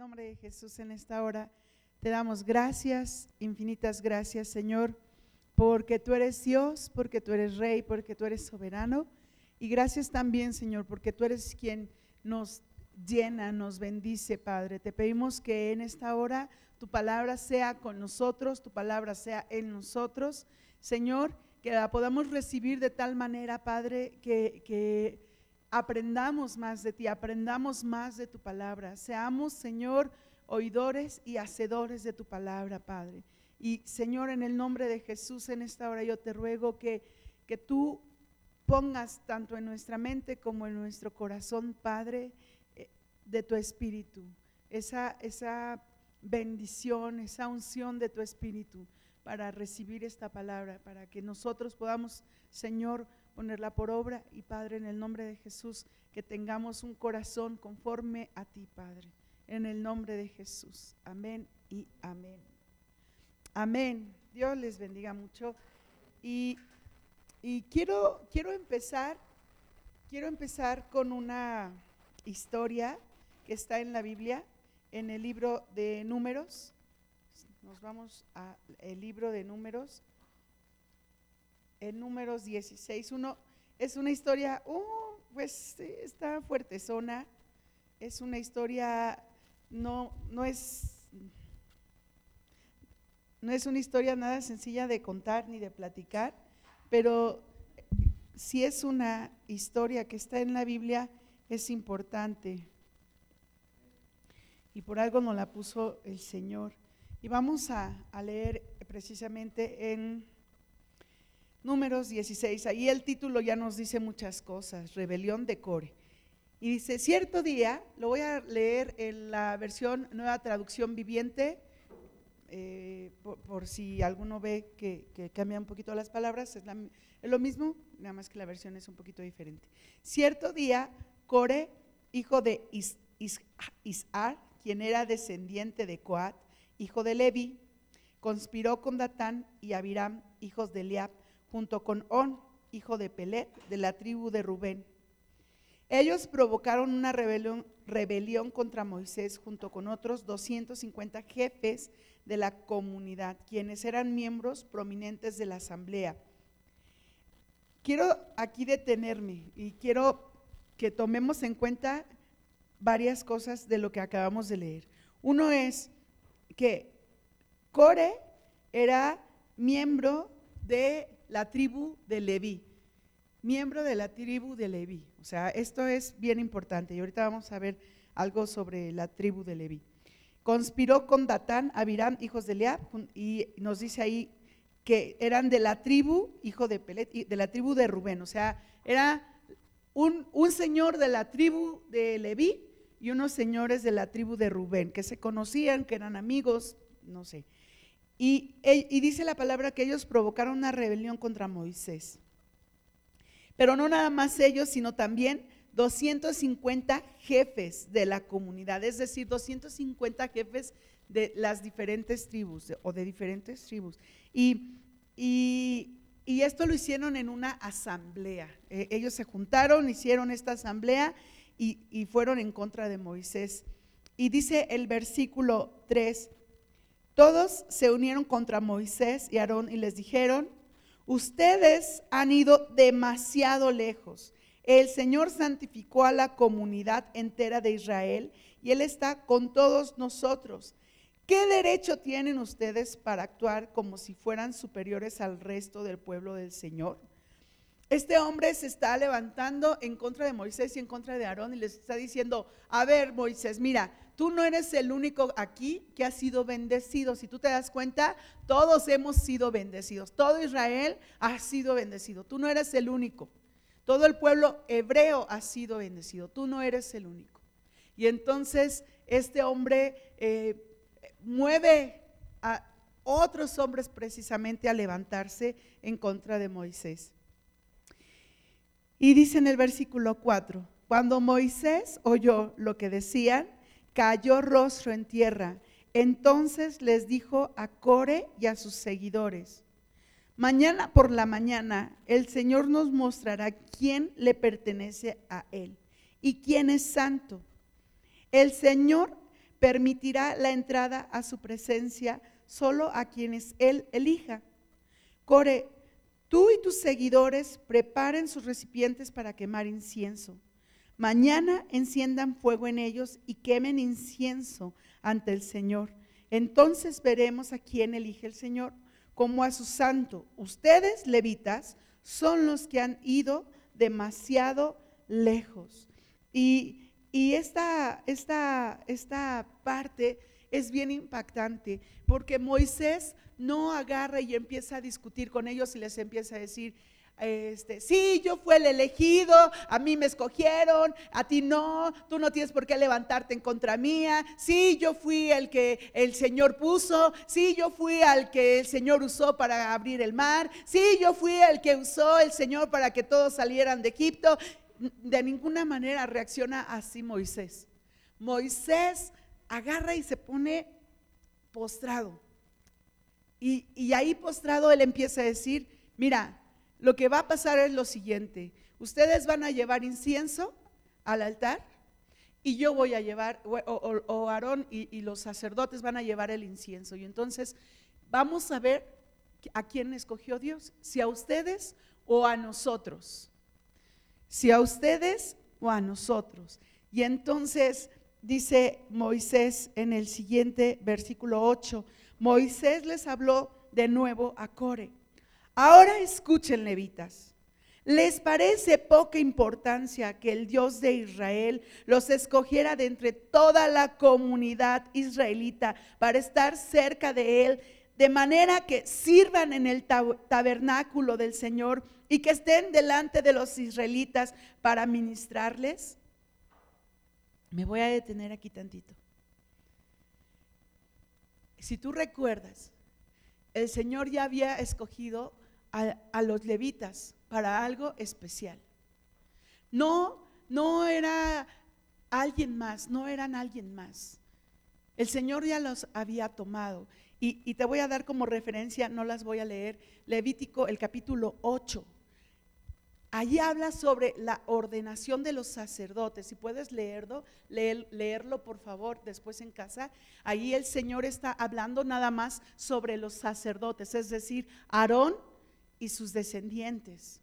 nombre de Jesús en esta hora te damos gracias, infinitas gracias, Señor, porque tú eres Dios, porque tú eres Rey, porque tú eres soberano. Y gracias también, Señor, porque tú eres quien nos llena, nos bendice, Padre. Te pedimos que en esta hora tu palabra sea con nosotros, tu palabra sea en nosotros, Señor, que la podamos recibir de tal manera, Padre, que, que aprendamos más de ti, aprendamos más de tu palabra. Seamos, Señor, oidores y hacedores de tu palabra, Padre. Y Señor, en el nombre de Jesús, en esta hora yo te ruego que, que tú pongas tanto en nuestra mente como en nuestro corazón, Padre, eh, de tu espíritu. Esa, esa bendición, esa unción de tu espíritu para recibir esta palabra, para que nosotros podamos, Señor, ponerla por obra y Padre, en el nombre de Jesús, que tengamos un corazón conforme a ti, Padre en el nombre de Jesús. Amén y amén. Amén. Dios les bendiga mucho. Y, quiero, quiero empezar, quiero empezar con una historia que está en la Biblia, en el libro de números. Nos vamos al libro de números, en números 16. Uno, es una historia, uh, pues está fuerte zona. Es una historia no, no es no es una historia nada sencilla de contar ni de platicar, pero si es una historia que está en la Biblia, es importante. Y por algo nos la puso el Señor. Y vamos a, a leer precisamente en Números 16. Ahí el título ya nos dice muchas cosas. Rebelión de Core. Y dice, cierto día, lo voy a leer en la versión nueva traducción viviente, eh, por, si alguno ve que, cambia un poquito las palabras, es, lo mismo, nada más que la versión es un poquito diferente. Cierto día, Core, hijo de Is, Isar, quien era descendiente de Coat, hijo de Levi, conspiró con Datán y Abiram, hijos de Eliab, junto con On, hijo de Pelet, de la tribu de Rubén ellos provocaron una rebelión, contra Moisés junto con otros 250 jefes de la comunidad, quienes eran miembros prominentes de la asamblea. Quiero aquí detenerme y quiero que tomemos en cuenta varias cosas de lo que acabamos de leer. Uno es que Core era miembro de la tribu de Leví miembro de la tribu de Leví. O sea, esto es bien importante y ahorita vamos a ver algo sobre la tribu de Leví. Conspiró con Datán, Abiram, hijos de Leab, y nos dice ahí que eran de la tribu, hijo de Pelet, de la tribu de Rubén. O sea, era un, señor de la tribu de Leví y unos señores de la tribu de Rubén, que se conocían, que eran amigos, no sé. Y, y dice la palabra que ellos provocaron una rebelión contra Moisés. Pero no nada más ellos, sino también 250 jefes de la comunidad, es decir, 250 jefes de las diferentes tribus o de diferentes tribus. Y, esto lo hicieron en una asamblea. E, ellos se juntaron, hicieron esta asamblea y, y fueron en contra de Moisés. Y dice el versículo 3, todos se unieron contra Moisés y Aarón y les dijeron, Ustedes han ido demasiado lejos. El Señor santificó a la comunidad entera de Israel y Él está con todos nosotros. ¿Qué derecho tienen ustedes para actuar como si fueran superiores al resto del pueblo del Señor? Este hombre se está levantando en contra de Moisés y en contra de Aarón y les está diciendo, a ver Moisés, mira, tú no eres el único aquí que ha sido bendecido. Si tú te das cuenta, todos hemos sido bendecidos. Todo Israel ha sido bendecido. Tú no eres el único. Todo el pueblo hebreo ha sido bendecido. Tú no eres el único. Y entonces este hombre eh, mueve a otros hombres precisamente a levantarse en contra de Moisés. Y dice en el versículo 4, cuando Moisés oyó lo que decían, cayó rostro en tierra. Entonces les dijo a Core y a sus seguidores, mañana por la mañana el Señor nos mostrará quién le pertenece a Él y quién es santo. El Señor permitirá la entrada a su presencia solo a quienes Él elija. Core, tú y tus seguidores preparen sus recipientes para quemar incienso. Mañana enciendan fuego en ellos y quemen incienso ante el Señor. Entonces veremos a quién elige el Señor como a su santo. Ustedes, levitas, son los que han ido demasiado lejos. Y, esta, parte es bien impactante porque Moisés no agarra y empieza a discutir con ellos y les empieza a decir, este, sí, yo fui el elegido, a mí me escogieron, a ti no, tú no tienes por qué levantarte en contra mía. Sí, yo fui el que el Señor puso, sí, yo fui al que el Señor usó para abrir el mar, sí, yo fui el que usó el Señor para que todos salieran de Egipto. De ninguna manera reacciona así Moisés. Moisés agarra y se pone postrado. Y, y ahí postrado él empieza a decir, mira, lo que va a pasar es lo siguiente. Ustedes van a llevar incienso al altar y yo voy a llevar, o, Aarón y, los sacerdotes van a llevar el incienso. Y entonces vamos a ver a quién escogió Dios, si a ustedes o a nosotros. Si a ustedes o a nosotros. Y entonces dice Moisés en el siguiente versículo 8, Moisés les habló de nuevo a Core Ahora escuchen, levitas. ¿Les parece poca importancia que el Dios de Israel los escogiera de entre toda la comunidad israelita para estar cerca de Él, de manera que sirvan en el tabernáculo del Señor y que estén delante de los israelitas para ministrarles? Me voy a detener aquí tantito. Si tú recuerdas, el Señor ya había escogido a, los levitas para algo especial. No, no era alguien más, no eran alguien más. El Señor ya los había tomado. Y, y, te voy a dar como referencia, no las voy a leer, Levítico el capítulo 8. Allí habla sobre la ordenación de los sacerdotes. Si puedes leerlo, leerlo por favor después en casa. Allí el Señor está hablando nada más sobre los sacerdotes, es decir, Aarón y sus descendientes.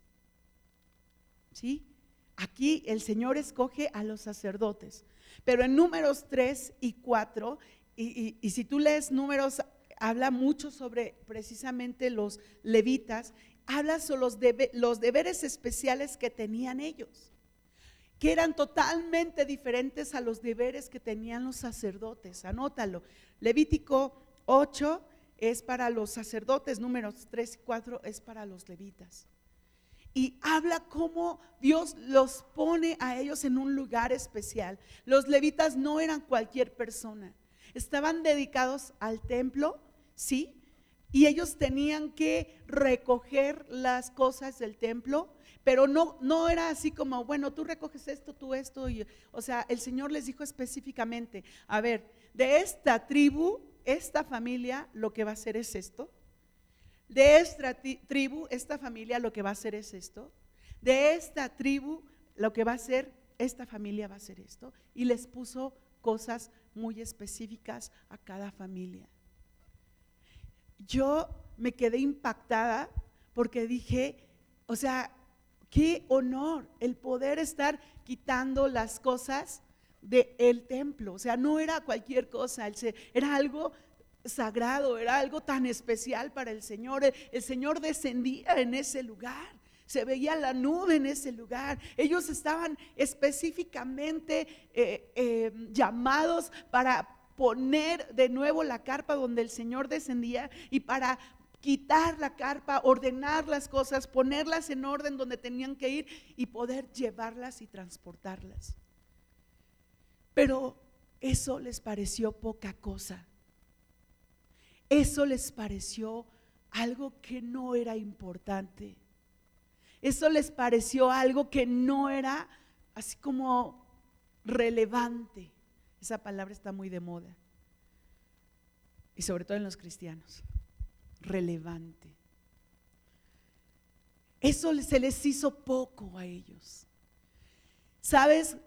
¿Sí? Aquí el Señor escoge a los sacerdotes. Pero en números 3 y 4, y, si tú lees números, habla mucho sobre precisamente los levitas, habla sobre los, los deberes especiales que tenían ellos, que eran totalmente diferentes a los deberes que tenían los sacerdotes. Anótalo. Levítico 8, es para los sacerdotes, números 3 y 4 es para los levitas. Y habla cómo Dios los pone a ellos en un lugar especial. Los levitas no eran cualquier persona, estaban dedicados al templo, ¿sí? Y ellos tenían que recoger las cosas del templo, pero no, no era así como, bueno, tú recoges esto, tú esto. Y, o sea, el Señor les dijo específicamente, a ver, de esta tribu esta familia lo que va a hacer es esto. De esta tribu, esta familia lo que va a hacer es esto. De esta tribu lo que va a hacer, esta familia va a hacer esto. Y les puso cosas muy específicas a cada familia. Yo me quedé impactada porque dije, o sea, qué honor el poder estar quitando las cosas del templo. O sea, no era cualquier cosa, era algo sagrado, era algo tan especial para el Señor. El, Señor descendía en ese lugar. Se veía la nube en ese lugar. Ellos estaban específicamente eh, eh, llamados para poner de nuevo la carpa donde el Señor descendía y para quitar la carpa, ordenar las cosas, ponerlas en orden donde tenían que ir y poder llevarlas y transportarlas. Pero eso les pareció poca cosa. Eso les pareció algo que no era importante. Eso les pareció algo que no era así como relevante. Esa palabra está muy de moda. Y sobre todo en los cristianos. Relevante. Eso se les hizo poco a ellos. ¿Sabes?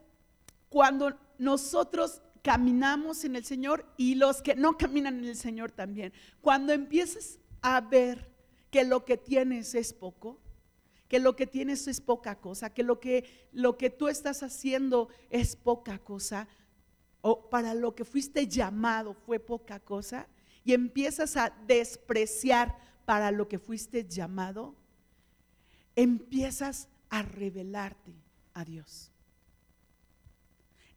Cuando nosotros caminamos en el Señor y los que no caminan en el Señor también. Cuando empieces a ver que lo que tienes es poco, que lo que tienes es poca cosa, que lo que, lo que tú estás haciendo es poca cosa, o para lo que fuiste llamado fue poca cosa, y empiezas a despreciar para lo que fuiste llamado, empiezas a revelarte a Dios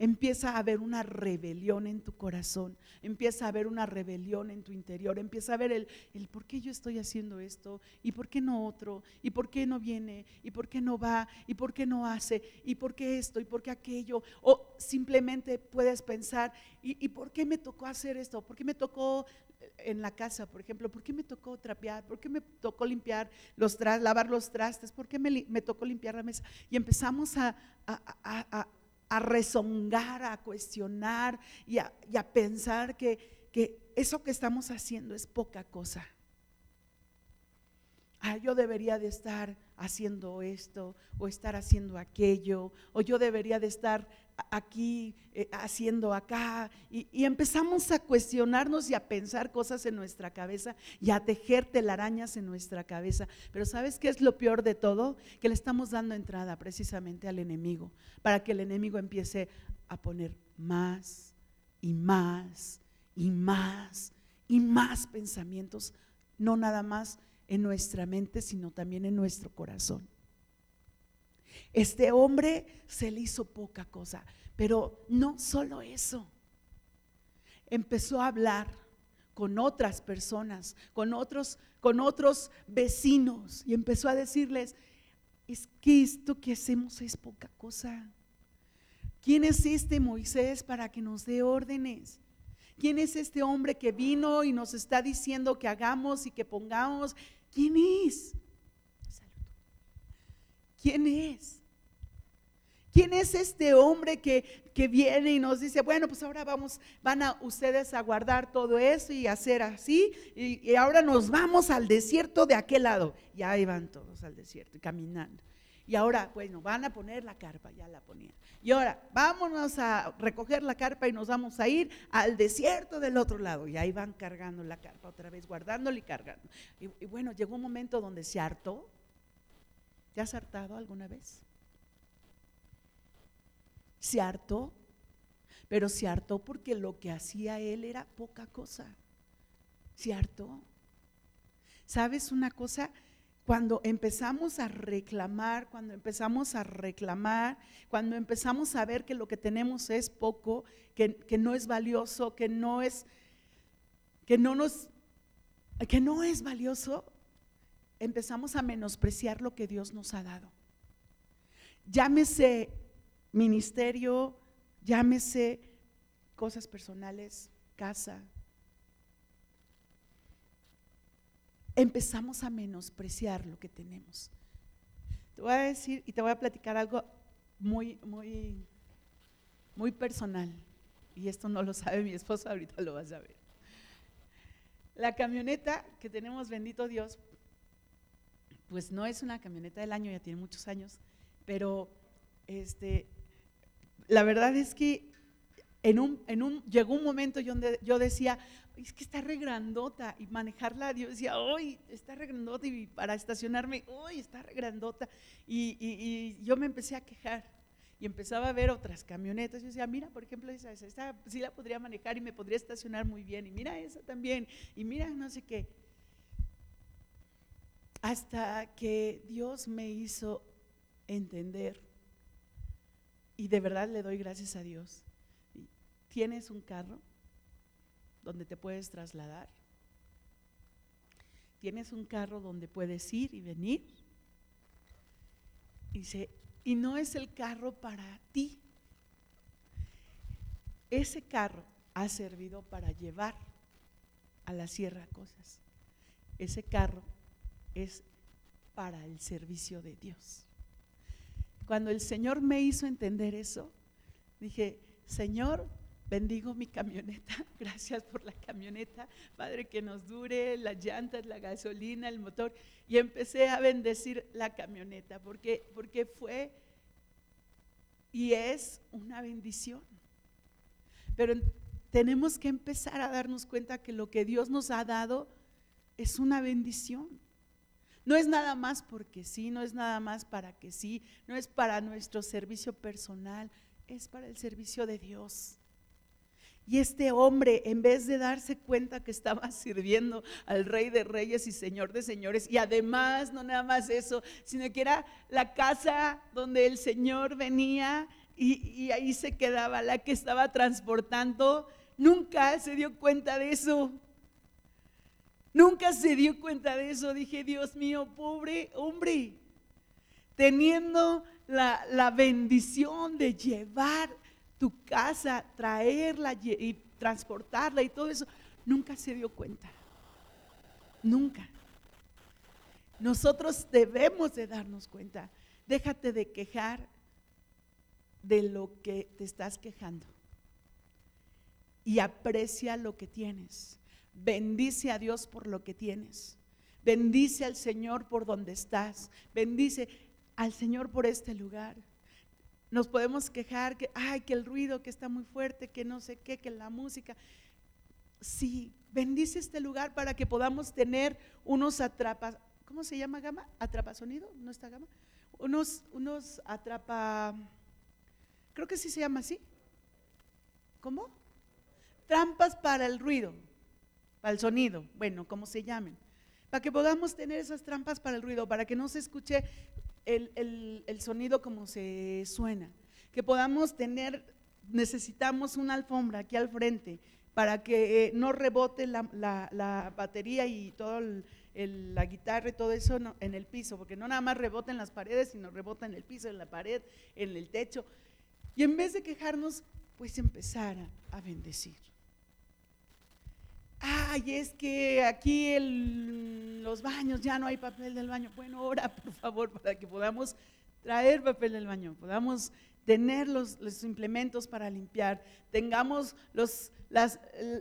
empieza a haber una rebelión en tu corazón, empieza a haber una rebelión en tu interior, empieza a ver el, el por qué yo estoy haciendo esto, y por qué no otro, y por qué no viene, y por qué no va, y por qué no hace, y por qué esto, y por qué aquello, o simplemente puedes pensar, ¿y, por qué me tocó hacer esto? ¿Por qué me tocó en la casa, por ejemplo, ¿por qué me tocó trapear? ¿Por qué me tocó limpiar los trastes, lavar los trastes? ¿Por qué me, me, tocó limpiar la mesa? Y empezamos a rezongar, a cuestionar y a, pensar que, que eso que estamos haciendo es poca cosa. Ah, yo debería de estar haciendo esto o estar haciendo aquello, o yo debería de estar aquí eh, haciendo acá. Y, y, empezamos a cuestionarnos y a pensar cosas en nuestra cabeza y a tejer telarañas en nuestra cabeza. Pero ¿sabes qué es lo peor de todo? Que le estamos dando entrada precisamente al enemigo, para que el enemigo empiece a poner más y más y más y más pensamientos, no nada más en nuestra mente, sino también en nuestro corazón. Este hombre se le hizo poca cosa, pero no solo eso. Empezó a hablar con otras personas, con otros, con otros vecinos y empezó a decirles, es que esto que hacemos es poca cosa. ¿Quién es este Moisés para que nos dé órdenes? ¿Quién es este hombre que vino y nos está diciendo que hagamos y que pongamos? ¿Quién es? ¿Quién es? ¿Quién es este hombre que, que, viene y nos dice, bueno, pues ahora vamos, van a ustedes a guardar todo eso y hacer así, y, y ahora nos vamos al desierto de aquel lado? Y ahí van todos al desierto, caminando. Y ahora, bueno, van a poner la carpa, ya la ponían. Y ahora, vámonos a recoger la carpa y nos vamos a ir al desierto del otro lado. Y ahí van cargando la carpa otra vez, guardándola y cargando. Y, bueno, llegó un momento donde se hartó. ¿Te has hartado alguna vez? Se hartó, pero se hartó porque lo que hacía él era poca cosa. Se hartó. ¿Sabes una cosa? Cuando empezamos a reclamar, cuando empezamos a reclamar, cuando empezamos a ver que lo que tenemos es poco, que, no es valioso, que no es, que no nos, que no es valioso, empezamos a menospreciar lo que Dios nos ha dado. Llámese ministerio, llámese cosas personales, casa, empezamos a menospreciar lo que tenemos. Te voy a decir y te voy a platicar algo muy, muy, muy personal. Y esto no lo sabe mi esposo, ahorita lo vas a ver. La camioneta que tenemos, bendito Dios, pues no es una camioneta del año, ya tiene muchos años, pero este, la verdad es que en un, en un, llegó un momento donde yo decía, es que está regrandota y manejarla, yo decía, hoy está regrandota y para estacionarme, hoy está regrandota. Y, y, yo me empecé a quejar y empezaba a ver otras camionetas. Yo decía, mira, por ejemplo, esa, esta sí la podría manejar y me podría estacionar muy bien. Y mira esa también. Y mira no sé qué. Hasta que Dios me hizo entender, y de verdad le doy gracias a Dios, tienes un carro donde te puedes trasladar. Tienes un carro donde puedes ir y venir. Y, y no es el carro para ti. Ese carro ha servido para llevar a la sierra cosas. Ese carro es para el servicio de Dios. Cuando el Señor me hizo entender eso, dije, Señor, Bendigo mi camioneta, gracias por la camioneta, Padre, que nos dure las llantas, la gasolina, el motor. Y empecé a bendecir la camioneta porque, porque fue y es una bendición. Pero tenemos que empezar a darnos cuenta que lo que Dios nos ha dado es una bendición. No es nada más porque sí, no es nada más para que sí, no es para nuestro servicio personal, es para el servicio de Dios. Y este hombre, en vez de darse cuenta que estaba sirviendo al rey de reyes y señor de señores, y además no nada más eso, sino que era la casa donde el Señor venía y, y ahí se quedaba, la que estaba transportando, nunca se dio cuenta de eso. Nunca se dio cuenta de eso. Dije, Dios mío, pobre hombre, teniendo la, bendición de llevar tu casa, traerla y transportarla y todo eso, nunca se dio cuenta. Nunca. Nosotros debemos de darnos cuenta. Déjate de quejar de lo que te estás quejando y aprecia lo que tienes. Bendice a Dios por lo que tienes. Bendice al Señor por donde estás. Bendice al Señor por este lugar. Nos podemos quejar que, ay, que el ruido que está muy fuerte, que no sé qué, que la música. Sí, bendice este lugar para que podamos tener unos atrapas, ¿cómo se llama gama? ¿Atrapasonido? ¿No está gama? Unos, unos atrapa, creo que sí se llama así. ¿Cómo? Trampas para el ruido para el sonido, bueno, como se llamen, para que podamos tener esas trampas para el ruido, para que no se escuche el, sonido como se suena, que podamos tener, necesitamos una alfombra aquí al frente para que eh, no rebote la, batería y toda la guitarra y todo eso en el piso, porque no nada más rebota en las paredes, sino rebota en el piso, en la pared, en el techo. Y en vez de quejarnos, pues empezar a bendecir ay, es que aquí en los baños ya no hay papel del baño. Bueno, ora por favor para que podamos traer papel del baño, podamos tener los, implementos para limpiar, tengamos los,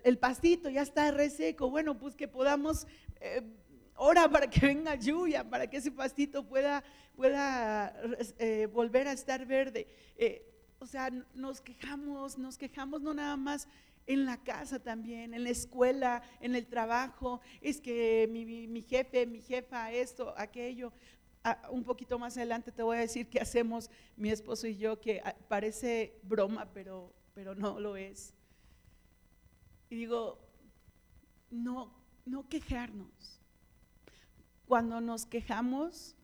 el, pastito ya está reseco, bueno, pues que podamos, eh, ora para que venga lluvia, para que ese pastito pueda, pueda eh, volver a estar verde. Eh, o sea, nos quejamos, nos quejamos no nada más en la casa también, en la escuela, en el trabajo, es que mi, jefe, mi jefa, esto, aquello. Ah, un poquito más adelante te voy a decir qué hacemos mi esposo y yo, que ah, parece broma, pero, pero no lo es. Y digo, no, no quejarnos. Cuando nos quejamos,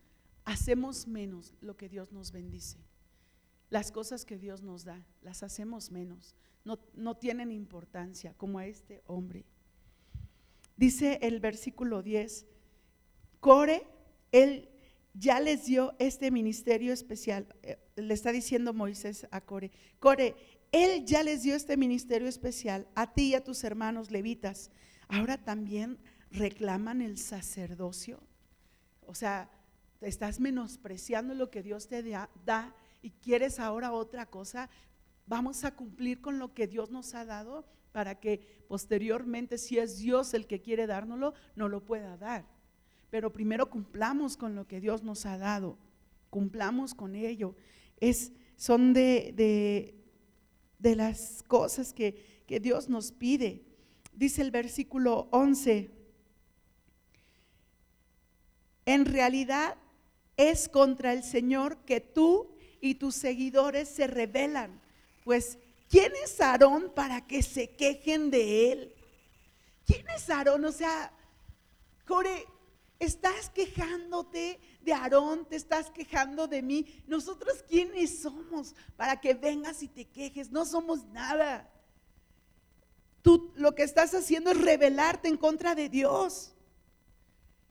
hacemos menos lo que Dios nos bendice. Las cosas que Dios nos da, las hacemos menos no, tienen importancia como a este hombre. Dice el versículo 10, Core, él ya les dio este ministerio especial. Eh, le está diciendo Moisés a Core, Core, él ya les dio este ministerio especial a ti y a tus hermanos levitas. Ahora también reclaman el sacerdocio. O sea, estás menospreciando lo que Dios te da y quieres ahora otra cosa vamos a cumplir con lo que Dios nos ha dado para que posteriormente, si es Dios el que quiere dárnoslo, no lo pueda dar. Pero primero cumplamos con lo que Dios nos ha dado, cumplamos con ello. Es, son de, de, las cosas que, que Dios nos pide. Dice el versículo 11, en realidad es contra el Señor que tú y tus seguidores se rebelan pues, ¿quién es Aarón para que se quejen de él? ¿Quién es Aarón? O sea, Core, estás quejándote de Aarón, te estás quejando de mí. Nosotros, ¿quiénes somos para que vengas y te quejes? No somos nada. Tú lo que estás haciendo es rebelarte en contra de Dios.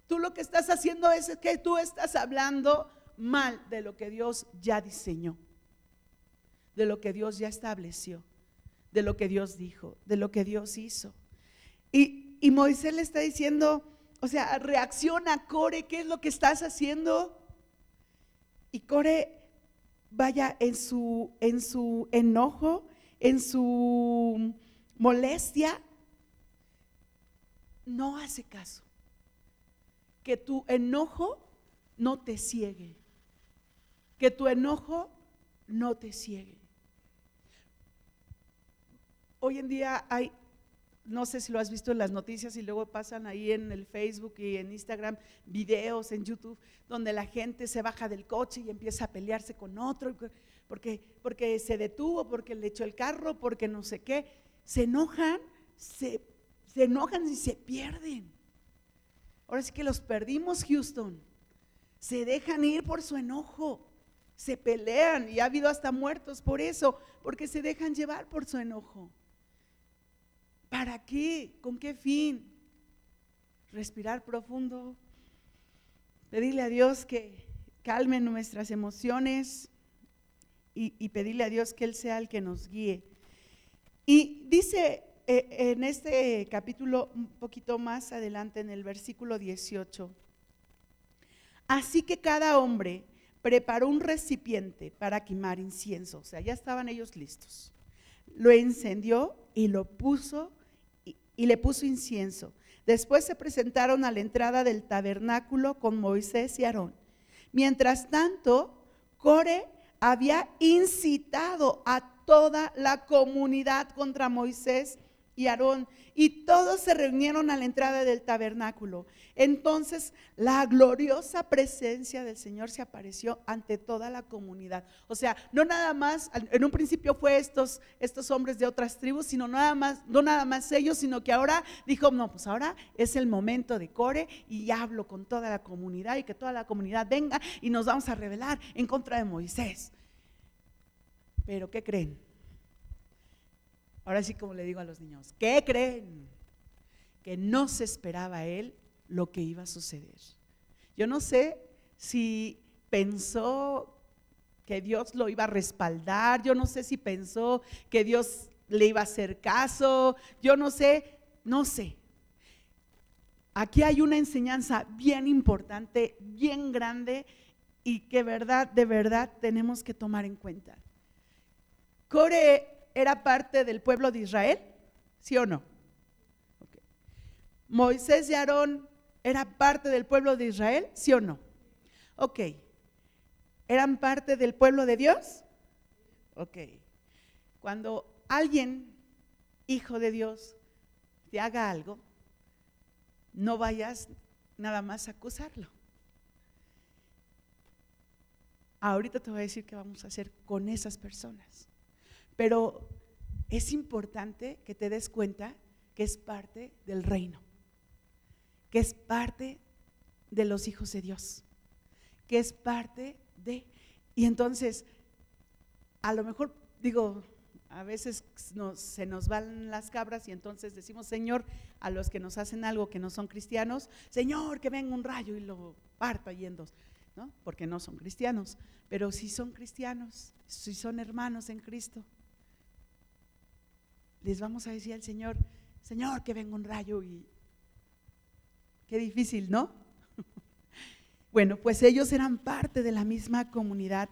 Tú lo que estás haciendo es que tú estás hablando mal de lo que Dios ya diseñó de lo que Dios ya estableció, de lo que Dios dijo, de lo que Dios hizo. Y, Moisés le está diciendo, o sea, reacciona, Core, ¿qué es lo que estás haciendo? Y Core, vaya, en su, en su enojo, en su molestia, no hace caso. Que tu enojo no te ciegue. Que tu enojo no te ciegue. Hoy en día hay, no sé si lo has visto en las noticias y luego pasan ahí en el Facebook y en Instagram videos en YouTube donde la gente se baja del coche y empieza a pelearse con otro porque, porque se detuvo, porque le echó el carro, porque no sé qué. Se enojan, se, se enojan y se pierden. Ahora sí que los perdimos, Houston. Se dejan ir por su enojo se pelean y ha habido hasta muertos por eso, porque se dejan llevar por su enojo. ¿Para qué? ¿Con qué fin? Respirar profundo, pedirle a Dios que calme nuestras emociones y, pedirle a Dios que Él sea el que nos guíe. Y dice eh, en este capítulo, un poquito más adelante, en el versículo 18, así que cada hombre preparó un recipiente para quemar incienso, o sea, ya estaban ellos listos. Lo encendió y lo puso y, le puso incienso. Después se presentaron a la entrada del tabernáculo con Moisés y Aarón. Mientras tanto, Core había incitado a toda la comunidad contra Moisés y Aarón, y todos se reunieron a la entrada del tabernáculo. Entonces la gloriosa presencia del Señor se apareció ante toda la comunidad. O sea, no nada más, en un principio fue estos, estos hombres de otras tribus, sino nada más, no nada más ellos, sino que ahora dijo, no, pues ahora es el momento de Core y hablo con toda la comunidad y que toda la comunidad venga y nos vamos a rebelar en contra de Moisés. Pero ¿qué creen? Ahora sí como le digo a los niños, ¿qué creen? Que no se esperaba él lo que iba a suceder. Yo no sé si pensó que Dios lo iba a respaldar, yo no sé si pensó que Dios le iba a hacer caso, yo no sé, no sé. Aquí hay una enseñanza bien importante, bien grande y que verdad, de verdad tenemos que tomar en cuenta. Core era parte del pueblo de Israel? ¿Sí o no? Moisés y Aarón era parte del pueblo de Israel, ¿sí o no? Ok. ¿Eran parte del pueblo de Dios? Ok. Cuando alguien, hijo de Dios, te haga algo, no vayas nada más a acusarlo. Ahorita te voy a decir qué vamos a hacer con esas personas. Pero es importante que te des cuenta que es parte del reino, que es parte de los hijos de Dios, que es parte de... Y entonces, a lo mejor digo, a veces se nos van las cabras y entonces decimos, Señor, a los que nos hacen algo que no son cristianos, Señor, que venga un rayo y lo parta yendo, ¿no? Porque no son cristianos, pero si son cristianos, si son hermanos en Cristo les vamos a decir al Señor, Señor, que venga un rayo y qué difícil, ¿no? bueno, pues ellos eran parte de la misma comunidad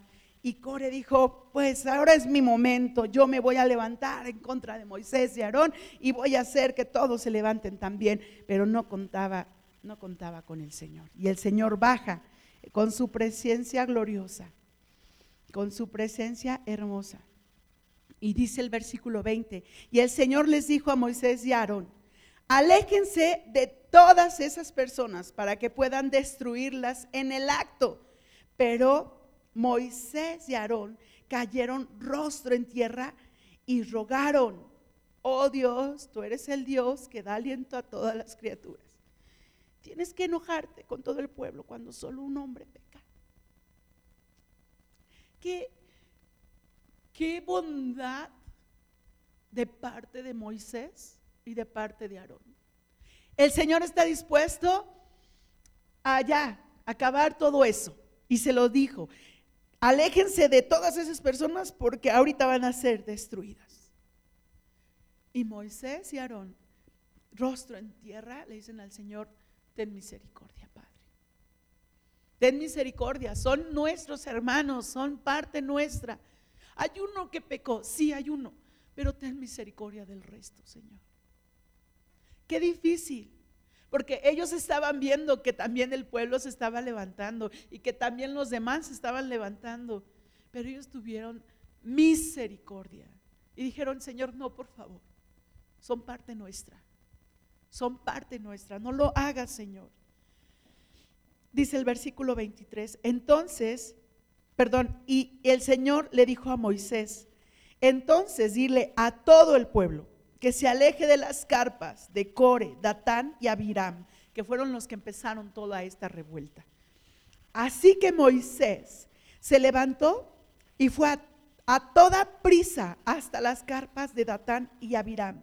y Core dijo, pues ahora es mi momento, yo me voy a levantar en contra de Moisés y Aarón y voy a hacer que todos se levanten también, pero no contaba, no contaba con el Señor. Y el Señor baja con su presencia gloriosa, con su presencia hermosa. Y dice el versículo 20, y el Señor les dijo a Moisés y a Aarón, aléjense de todas esas personas para que puedan destruirlas en el acto. Pero Moisés y Aarón cayeron rostro en tierra y rogaron, oh Dios, tú eres el Dios que da aliento a todas las criaturas. Tienes que enojarte con todo el pueblo cuando solo un hombre peca. ¿Qué Qué bondad de parte de Moisés y de parte de Aarón. El Señor está dispuesto a ya acabar todo eso. Y se lo dijo, aléjense de todas esas personas porque ahorita van a ser destruidas. Y Moisés y Aarón, rostro en tierra, le dicen al Señor, ten misericordia, Padre. Ten misericordia, son nuestros hermanos, son parte nuestra. Hay uno que pecó, sí hay uno, pero ten misericordia del resto, Señor. Qué difícil, porque ellos estaban viendo que también el pueblo se estaba levantando y que también los demás se estaban levantando, pero ellos tuvieron misericordia y dijeron, Señor, no, por favor, son parte nuestra. Son parte nuestra. No lo hagas, Señor. Dice el versículo 23. Entonces, perdón, y el Señor le dijo a Moisés, entonces dile a todo el pueblo que se aleje de las carpas de Core, Datán y Abiram, que fueron los que empezaron toda esta revuelta. Así que Moisés se levantó y fue a, a toda prisa hasta las carpas de Datán y Abiram,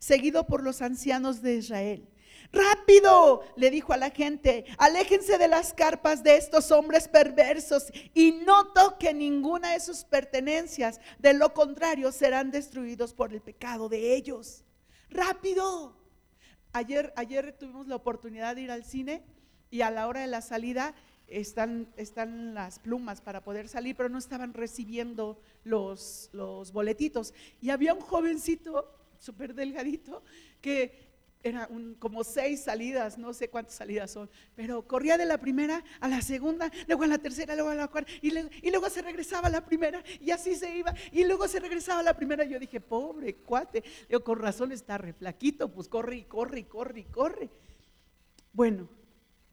seguido por los ancianos de Israel. Rápido, le dijo a la gente, aléjense de las carpas de estos hombres perversos y no toquen ninguna de sus pertenencias. De lo contrario, serán destruidos por el pecado de ellos. Rápido. Ayer, ayer tuvimos la oportunidad de ir al cine y a la hora de la salida están, están las plumas para poder salir, pero no estaban recibiendo los, los boletitos. Y había un jovencito súper delgadito que era un, como seis salidas, no sé cuántas salidas son, pero corría de la primera a la segunda, luego a la tercera, luego a la cuarta, y, luego se regresaba a la primera, y así se iba, y luego se regresaba a la primera. Yo dije, pobre cuate, yo con razón está reflaquito, pues corre y corre y corre y corre. Bueno,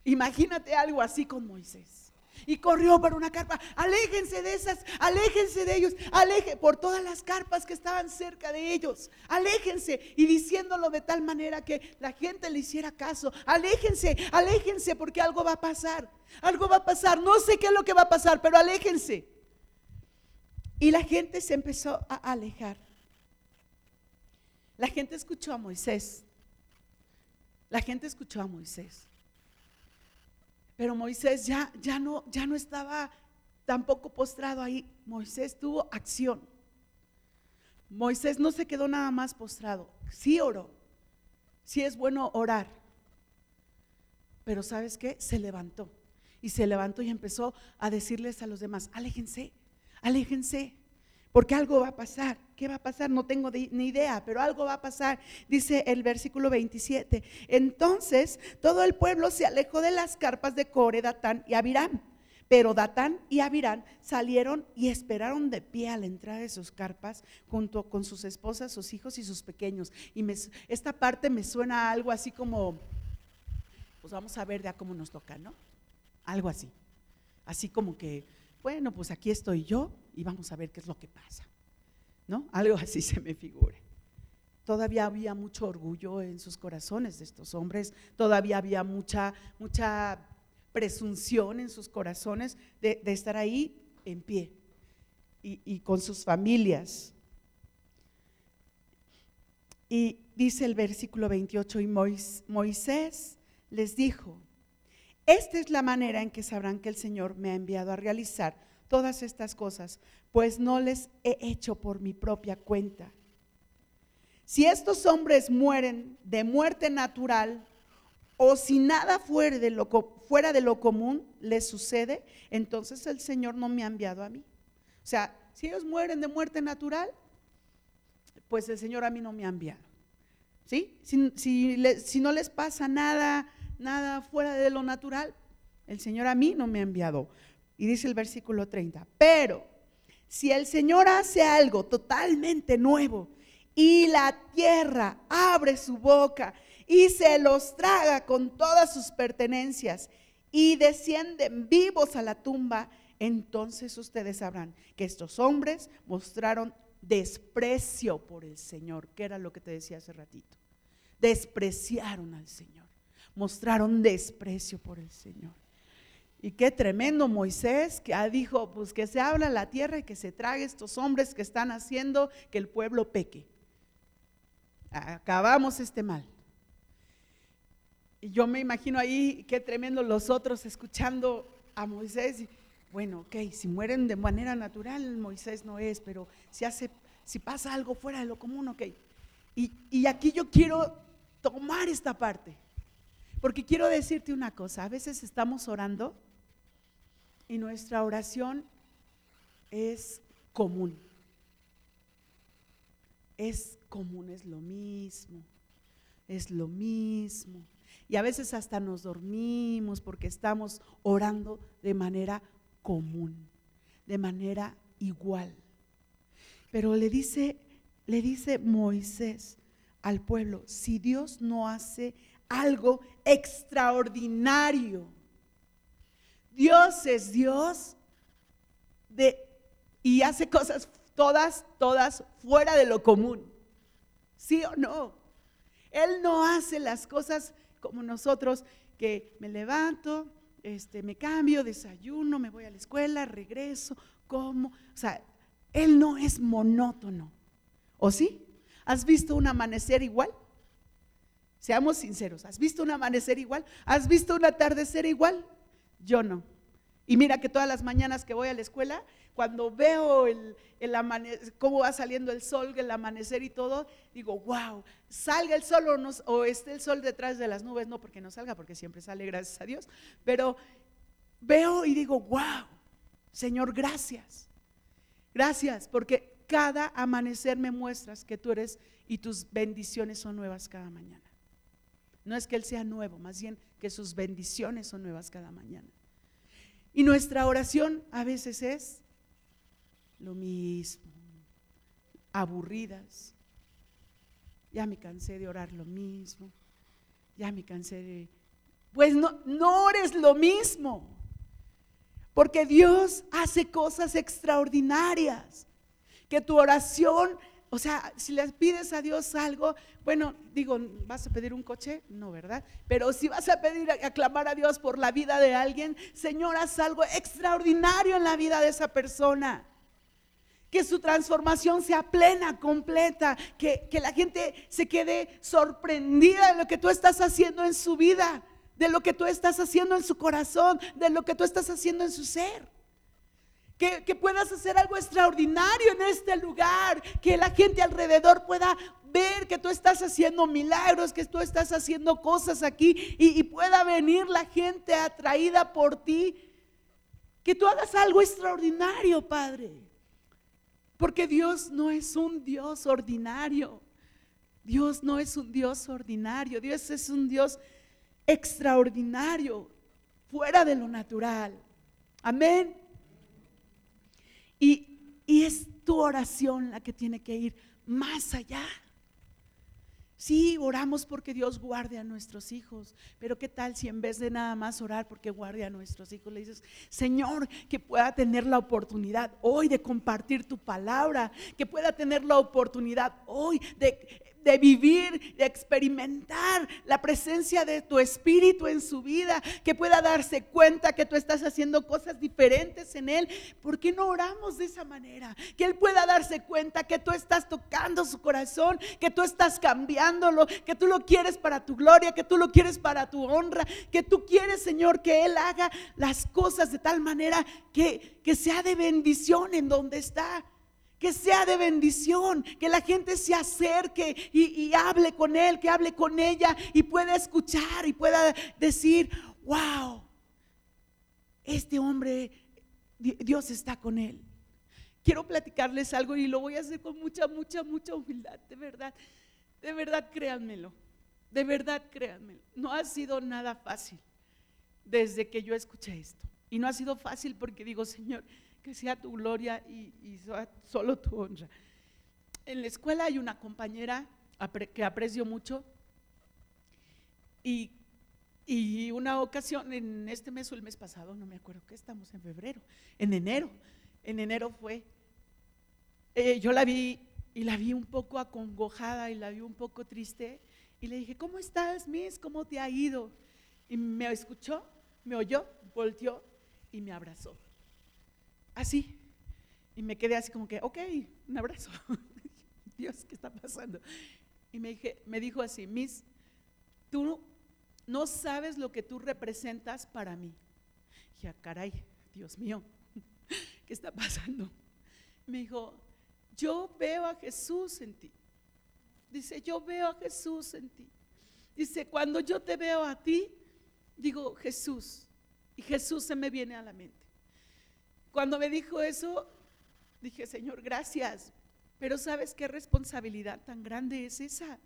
imagínate algo así con Moisés y corrió para una carpa. Aléjense de esas, aléjense de ellos, aleje por todas las carpas que estaban cerca de ellos. Aléjense y diciéndolo de tal manera que la gente le hiciera caso. Aléjense, aléjense porque algo va a pasar. Algo va a pasar. No sé qué es lo que va a pasar, pero aléjense. Y la gente se empezó a alejar. La gente escuchó a Moisés. La gente escuchó a Moisés. Pero Moisés ya, ya, no, ya no estaba tampoco postrado ahí. Moisés tuvo acción. Moisés no se quedó nada más postrado. Sí oró. Sí es bueno orar. Pero ¿sabes qué? Se levantó. Y se levantó y empezó a decirles a los demás, aléjense, aléjense, porque algo va a pasar. ¿Qué va a pasar? No tengo ni idea, pero algo va a pasar. Dice el versículo 27. Entonces todo el pueblo se alejó de las carpas de Core, Datán y Abiram. Pero Datán y Abiram salieron y esperaron de pie a la entrada de sus carpas junto con sus esposas, sus hijos y sus pequeños. Y esta parte me suena algo así como, pues vamos a ver ya cómo nos toca, ¿no? Algo así. Así como que, bueno, pues aquí estoy yo y vamos a ver qué es lo que pasa. ¿No? Algo así se me figura. Todavía había mucho orgullo en sus corazones de estos hombres, todavía había mucha, mucha presunción en sus corazones de, estar ahí en pie y, y con sus familias. Y dice el versículo 28, y Moisés les dijo, esta es la manera en que sabrán que el Señor me ha enviado a realizar todas estas cosas, pues no les he hecho por mi propia cuenta. Si estos hombres mueren de muerte natural o si nada fuera de lo, fuera de lo común les sucede, entonces el Señor no me ha enviado a mí. O sea, si ellos mueren de muerte natural, pues el Señor a mí no me ha enviado. ¿Sí? Si, si no les pasa nada, nada fuera de lo natural, el Señor a mí no me ha enviado. Y dice el versículo 30, pero si el Señor hace algo totalmente nuevo y la tierra abre su boca y se los traga con todas sus pertenencias y descienden vivos a la tumba, entonces ustedes sabrán que estos hombres mostraron desprecio por el Señor, que era lo que te decía hace ratito. Despreciaron al Señor, mostraron desprecio por el Señor. Y qué tremendo Moisés que dijo, pues que se habla la tierra y que se trague estos hombres que están haciendo que el pueblo peque. Acabamos este mal. Y yo me imagino ahí qué tremendo los otros escuchando a Moisés. bueno, ok, si mueren de manera natural, Moisés no es, pero si hace, si pasa algo fuera de lo común, ok. Y, y aquí yo quiero tomar esta parte, porque quiero decirte una cosa, a veces estamos orando y nuestra oración es común. Es común, es lo mismo, es lo mismo. Y a veces hasta nos dormimos porque estamos orando de manera común, de manera igual. Pero le dice, le dice Moisés, al pueblo si Dios no hace algo extraordinario? Dios es Dios y hace cosas todas, todas fuera de lo común. ¿Sí o no? Él no hace las cosas como nosotros, que me levanto, este, me cambio, desayuno, me voy a la escuela, regreso, como. O sea, Él no es monótono. ¿O sí? ¿Has visto un amanecer igual? Seamos sinceros, ¿has visto un amanecer igual? ¿Has visto un atardecer igual? Yo no. Y mira que todas las mañanas que voy a la escuela, cuando veo el, cómo va saliendo el sol, el amanecer y todo, digo, wow, salga el sol o, o esté el sol detrás de las nubes, no porque no salga, porque siempre sale, gracias a Dios, pero veo y digo, wow, Señor, gracias. Gracias, porque cada amanecer me muestras que tú eres y tus bendiciones son nuevas cada mañana. No es que Él sea nuevo, más bien que sus bendiciones son nuevas cada mañana. Y nuestra oración a veces es lo mismo, aburridas. Ya me cansé de orar lo mismo. Ya me cansé de... Pues no, no ores lo mismo. Porque Dios hace cosas extraordinarias que tu oración, o sea, si le pides a Dios algo, bueno, digo, ¿vas a pedir un coche? No, ¿verdad? Pero si vas a pedir, aclamar a Dios por la vida de alguien, Señor, haz algo extraordinario en la vida de esa persona que su transformación sea plena, completa, que, que, la gente se quede sorprendida de lo que tú estás haciendo en su vida, de lo que tú estás haciendo en su corazón, de lo que tú estás haciendo en su ser que, puedas hacer algo extraordinario en este lugar, que la gente alrededor pueda ver que tú estás haciendo milagros, que tú estás haciendo cosas aquí y, pueda venir la gente atraída por ti. Que tú hagas algo extraordinario, Padre. Porque Dios no es un Dios ordinario. Dios no es un Dios ordinario. Dios es un Dios extraordinario, fuera de lo natural. Amén. Y, es tu oración la que tiene que ir más allá. Sí, oramos porque Dios guarde a nuestros hijos, pero ¿qué tal si en vez de nada más orar porque guarde a nuestros hijos, le dices, Señor, que pueda tener la oportunidad hoy de compartir tu palabra, que pueda tener la oportunidad hoy de de vivir, de experimentar la presencia de tu espíritu en su vida, que pueda darse cuenta que tú estás haciendo cosas diferentes en él. ¿Por qué no oramos de esa manera? Que él pueda darse cuenta que tú estás tocando su corazón, que tú estás cambiándolo, que tú lo quieres para tu gloria, que tú lo quieres para tu honra, que tú quieres, Señor, que él haga las cosas de tal manera que, que sea de bendición en donde está que sea de bendición, que la gente se acerque y, hable con él, que hable con ella y pueda escuchar y pueda decir, wow, este hombre, Dios está con él. Quiero platicarles algo y lo voy a hacer con mucha, mucha, mucha humildad, de verdad, de verdad créanmelo, de verdad créanmelo. No ha sido nada fácil desde que yo escuché esto. Y no ha sido fácil porque digo, Señor, que sea tu gloria y, solo tu honra. En la escuela hay una compañera que aprecio mucho y, una ocasión, en este mes o el mes pasado, no me acuerdo que estamos en febrero, en enero, en enero fue, eh, yo la vi y la vi un poco acongojada y la vi un poco triste y le dije, ¿cómo estás, Miss? ¿Cómo te ha ido? Y me escuchó, me oyó, volteó y me abrazó así. Y me quedé así como que, ok, un abrazo. Dios, ¿qué está pasando? Y me, dije, me dijo así, Miss, tú no sabes lo que tú representas para mí. Y dije, caray, Dios mío, ¿qué está pasando? Me dijo, yo veo a Jesús en ti. Dice, yo veo a Jesús en ti. Dice, cuando yo te veo a ti, digo, Jesús. Y Jesús se me viene a la mente. Cuando me dijo eso, dije, Señor, gracias. Pero ¿sabes qué responsabilidad tan grande es esa?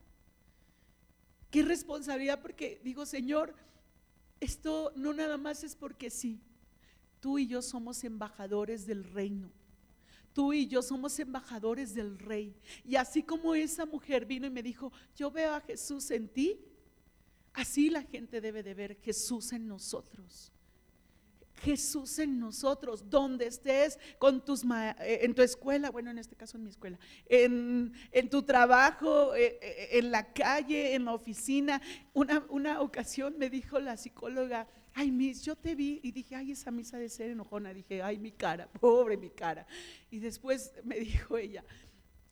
Qué responsabilidad porque digo, Señor, esto no nada más es porque sí. Tú y yo somos embajadores del reino. Tú y yo somos embajadores del rey. Y así como esa mujer vino y me dijo, yo veo a Jesús en ti, así la gente debe de ver Jesús en nosotros. Jesús en nosotros, donde estés con tus eh, en tu escuela, bueno, en este caso en mi escuela, en, tu trabajo, eh, eh, en la calle, en la oficina. Una, una ocasión me dijo la psicóloga, ay, Miss, yo te vi y dije, ay, esa misa de ser enojona. Dije, ay, mi cara, pobre mi cara. Y después me dijo ella,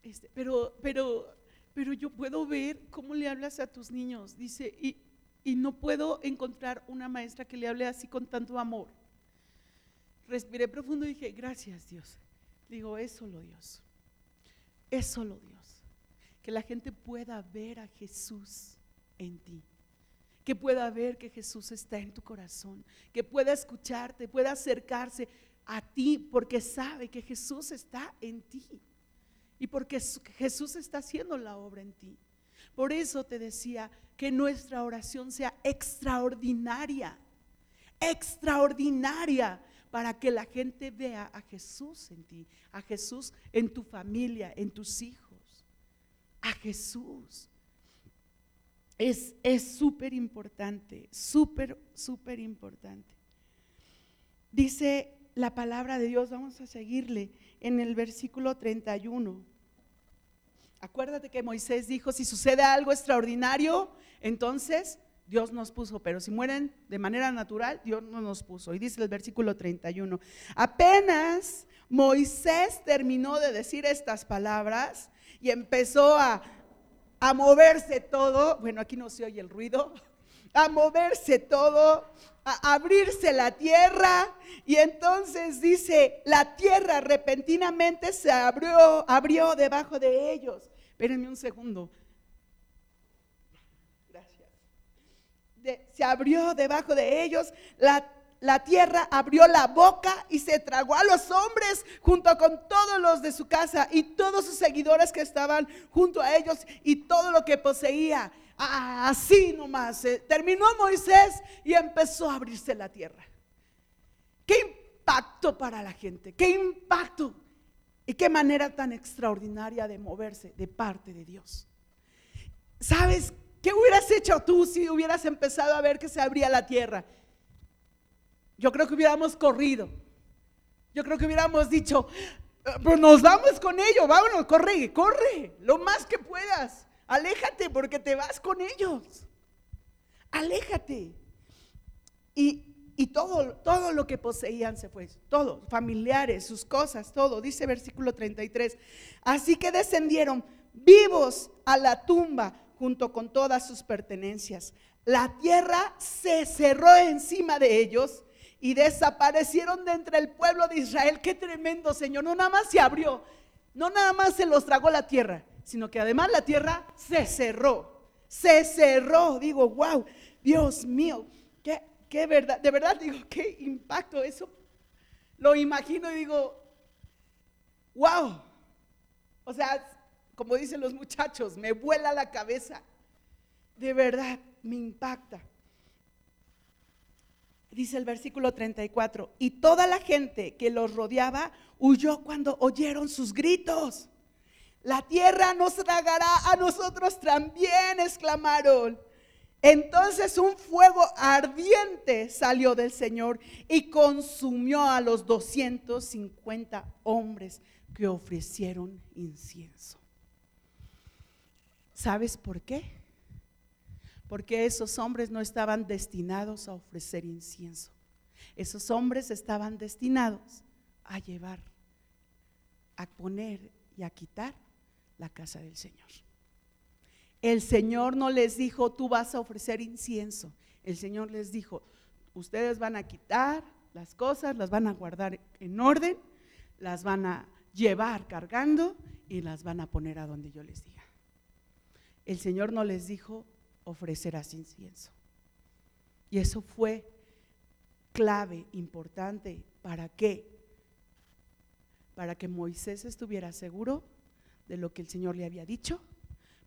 este, pero, pero, pero yo puedo ver cómo le hablas a tus niños. Dice, y, y no puedo encontrar una maestra que le hable así con tanto amor. Respiré profundo y dije, gracias Dios. Digo, es solo Dios. Es solo Dios. Que la gente pueda ver a Jesús en ti que pueda ver que Jesús está en tu corazón, que pueda escucharte, pueda acercarse a ti porque sabe que Jesús está en ti y porque Jesús está haciendo la obra en ti. Por eso te decía que nuestra oración sea extraordinaria, extraordinaria, para que la gente vea a Jesús en ti, a Jesús en tu familia, en tus hijos, a Jesús. Es súper importante, súper, súper importante. Dice la palabra de Dios, vamos a seguirle en el versículo 31. Acuérdate que Moisés dijo, si sucede algo extraordinario, entonces Dios nos puso, pero si mueren de manera natural, Dios no nos puso. Y dice el versículo 31, apenas Moisés terminó de decir estas palabras y empezó a a moverse todo, bueno, aquí no se oye el ruido, a moverse todo, a abrirse la tierra. Y entonces dice, la tierra repentinamente se abrió, abrió debajo de ellos. Espérenme un segundo. Gracias. Se abrió debajo de ellos la la tierra abrió la boca y se tragó a los hombres junto con todos los de su casa y todos sus seguidores que estaban junto a ellos y todo lo que poseía. Así nomás. Eh, terminó Moisés y empezó a abrirse la tierra. Qué impacto para la gente, qué impacto y qué manera tan extraordinaria de moverse de parte de Dios. ¿Sabes qué hubieras hecho tú si hubieras empezado a ver que se abría la tierra? yo creo que hubiéramos corrido. Yo creo que hubiéramos dicho, eh, pues nos vamos con ellos, vámonos, corre, corre, lo más que puedas. Aléjate porque te vas con ellos. Aléjate. Y, y todo, todo lo que poseían se fue, todo, familiares, sus cosas, todo, dice versículo 33. Así que descendieron vivos a la tumba junto con todas sus pertenencias. La tierra se cerró encima de ellos y desaparecieron de entre el pueblo de Israel. Qué tremendo, Señor. No nada más se abrió, no nada más se los tragó la tierra, sino que además la tierra se cerró. Se cerró. Digo, wow, Dios mío, qué, qué verdad, de verdad digo, qué impacto eso. Lo imagino y digo, wow. O sea, como dicen los muchachos, me vuela la cabeza. De verdad, me impacta dice el versículo 34, y toda la gente que los rodeaba huyó cuando oyeron sus gritos. La tierra nos tragará a nosotros también, exclamaron. Entonces un fuego ardiente salió del Señor y consumió a los 250 hombres que ofrecieron incienso. ¿Sabes por qué? porque esos hombres no estaban destinados a ofrecer incienso. Esos hombres estaban destinados a llevar, a poner y a quitar la casa del Señor. El Señor no les dijo, tú vas a ofrecer incienso. El Señor les dijo, ustedes van a quitar las cosas, las van a guardar en orden, las van a llevar cargando y las van a poner a donde yo les diga. El Señor no les dijo, ofrecerás incienso. Y eso fue clave, importante. ¿Para qué? Para que Moisés estuviera seguro de lo que el Señor le había dicho,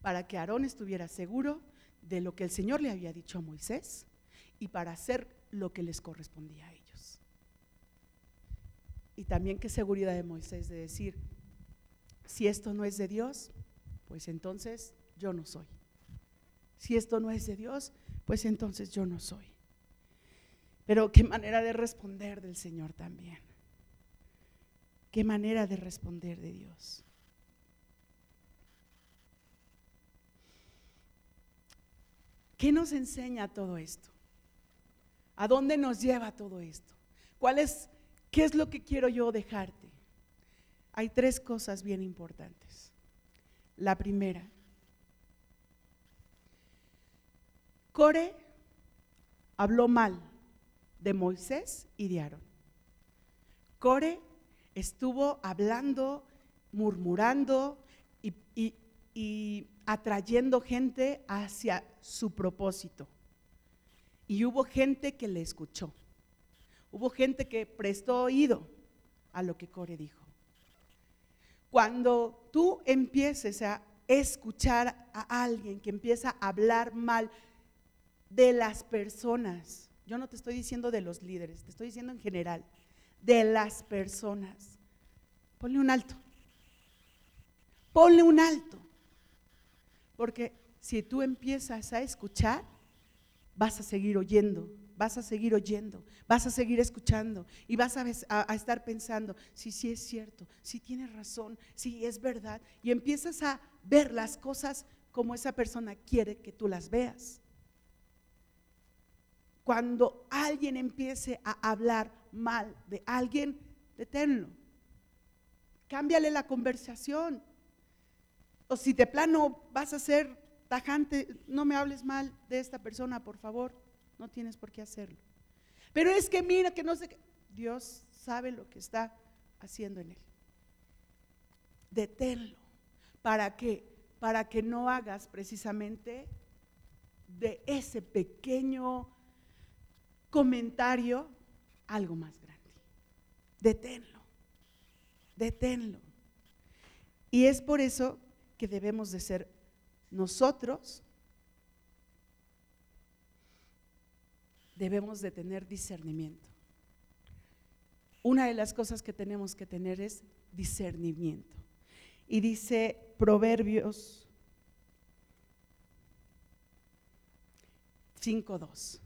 para que Aarón estuviera seguro de lo que el Señor le había dicho a Moisés y para hacer lo que les correspondía a ellos. Y también qué seguridad de Moisés de decir, si esto no es de Dios, pues entonces yo no soy. Si esto no es de Dios, pues entonces yo no soy. Pero qué manera de responder del Señor también. Qué manera de responder de Dios. ¿Qué nos enseña todo esto? ¿A dónde nos lleva todo esto? ¿Cuál es, qué es lo que quiero yo dejarte? Hay tres cosas bien importantes. La primera, Core habló mal de Moisés y de Aarón. Core estuvo hablando, murmurando y, y atrayendo gente hacia su propósito. Y hubo gente que le escuchó. Hubo gente que prestó oído a lo que Core dijo. Cuando tú empieces a escuchar a alguien que empieza a hablar mal de las personas, yo no te estoy diciendo de los líderes, te estoy diciendo en general, de las personas, ponle un alto. Ponle un alto. Porque si tú empiezas a escuchar, vas a seguir oyendo vas a seguir oyendo, vas a seguir escuchando y vas a, estar pensando, si sí, es cierto, si tienes razón, si es verdad. Y empiezas a ver las cosas como esa persona quiere que tú las veas. Cuando alguien empiece a hablar mal de alguien, deténlo. Cámbiale la conversación. O si de plano vas a ser tajante, no me hables mal de esta persona, por favor no tienes por qué hacerlo. Pero es que mira que no sé qué. Dios sabe lo que está haciendo en él. Deténlo. ¿Para qué? Para que no hagas precisamente de ese pequeño comentario algo más grande. Deténlo. Deténlo. Y es por eso que debemos de ser nosotros debemos de tener discernimiento. Una de las cosas que tenemos que tener es discernimiento. Y dice Proverbios 5.2.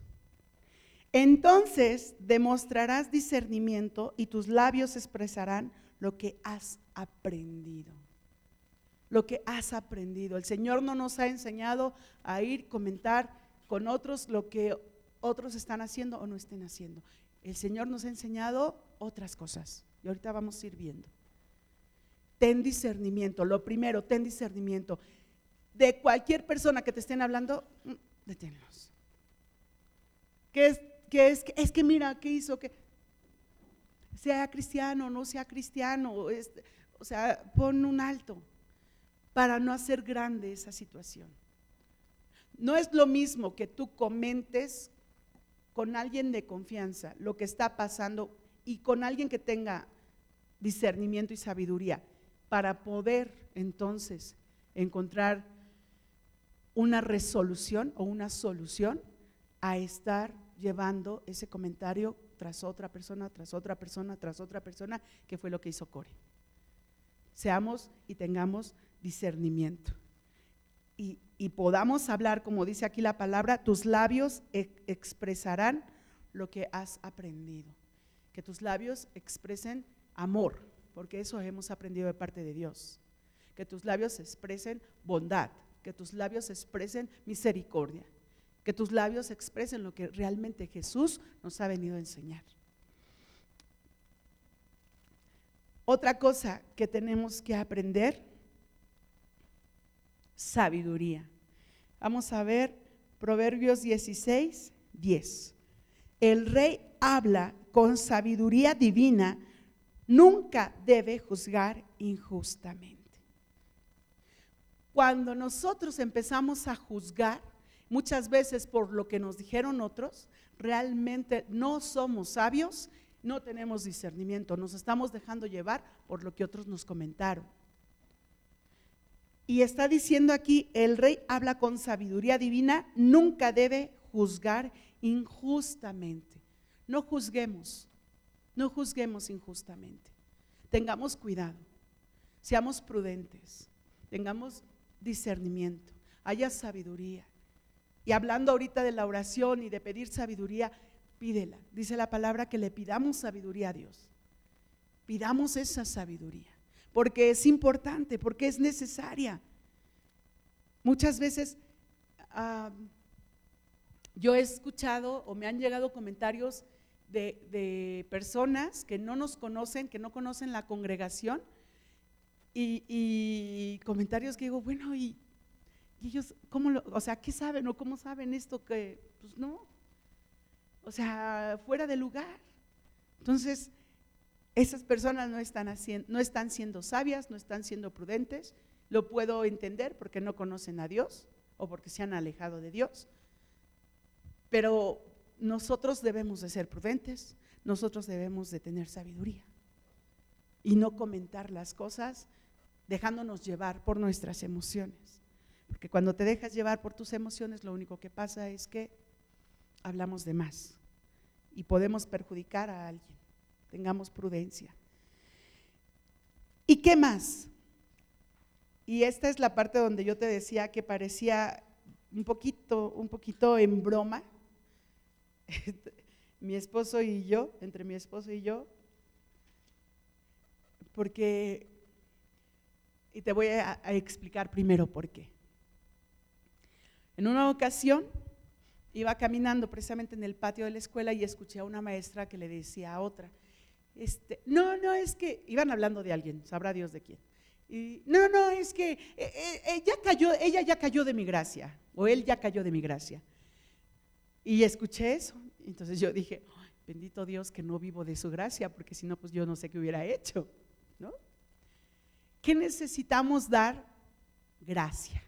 Entonces demostrarás discernimiento y tus labios expresarán lo que has aprendido. Lo que has aprendido. El Señor no nos ha enseñado a ir comentar con otros lo que otros están haciendo o no estén haciendo. El Señor nos ha enseñado otras cosas y ahorita vamos a ir viendo. Ten discernimiento. Lo primero, ten discernimiento. De cualquier persona que te estén hablando, mm, deténlos. ¿Qué es, qué es, es que mira, ¿qué hizo? que Sea cristiano, no sea cristiano. o sea, pon un alto para no hacer grande esa situación. No es lo mismo que tú comentes con alguien de confianza lo que está pasando y con alguien que tenga discernimiento y sabiduría para poder entonces encontrar una resolución o una solución a estar llevando ese comentario tras otra persona, tras otra persona, tras otra persona, que fue lo que hizo Core. Seamos y tengamos discernimiento. Y y podamos hablar, como dice aquí la palabra, tus labios expresarán lo que has aprendido. Que tus labios expresen amor, porque eso hemos aprendido de parte de Dios. Que tus labios expresen bondad, que tus labios expresen misericordia, que tus labios expresen lo que realmente Jesús nos ha venido a enseñar. Otra cosa que tenemos que aprender sabiduría. Vamos a ver Proverbios 16, 10. El rey habla con sabiduría divina, nunca debe juzgar injustamente. Cuando nosotros empezamos a juzgar, muchas veces por lo que nos dijeron otros, realmente no somos sabios, no tenemos discernimiento, nos estamos dejando llevar por lo que otros nos comentaron. Y está diciendo aquí, el rey habla con sabiduría divina, nunca debe juzgar injustamente. No juzguemos, No juzguemos injustamente. Tengamos cuidado. Seamos prudentes. Tengamos discernimiento. Haya sabiduría. Y hablando ahorita de la oración y de pedir sabiduría, pídela. Dice la palabra que le pidamos sabiduría a Dios. Pidamos esa sabiduría. Porque es importante, porque es necesaria. Muchas veces ah, yo he escuchado o me han llegado comentarios de, personas que no nos conocen, que no conocen la congregación, y, comentarios que digo, bueno, y, ellos, ¿cómo lo, o sea, qué saben o cómo saben esto que, pues no, o sea, fuera de lugar. Entonces, esas personas no están, haciendo, no están siendo sabias, no están siendo prudentes, lo puedo entender porque no conocen a Dios o porque se han alejado de Dios, pero nosotros debemos de ser prudentes, nosotros debemos de tener sabiduría y no comentar las cosas dejándonos llevar por nuestras emociones. Porque cuando te dejas llevar por tus emociones, lo único que pasa es que hablamos de más y podemos perjudicar a alguien. Tengamos prudencia. ¿Y qué más? Y esta es la parte donde yo te decía que parecía un poquito, un poquito en broma, mi esposo y yo, entre mi esposo y yo, porque, y te voy a, explicar primero por qué. En una ocasión iba caminando precisamente en el patio de la escuela y escuché a una maestra que le decía a otra, este, no, no, es que, iban hablando de alguien, sabrá Dios de quién. Y, no, no, es que ella, eh, eh, cayó, ella ya cayó de mi gracia, o él ya cayó de mi gracia. Y escuché eso. Entonces yo dije, bendito Dios que no vivo de su gracia, porque si no, pues yo no sé qué hubiera hecho. ¿no? ¿Qué necesitamos dar? Gracia.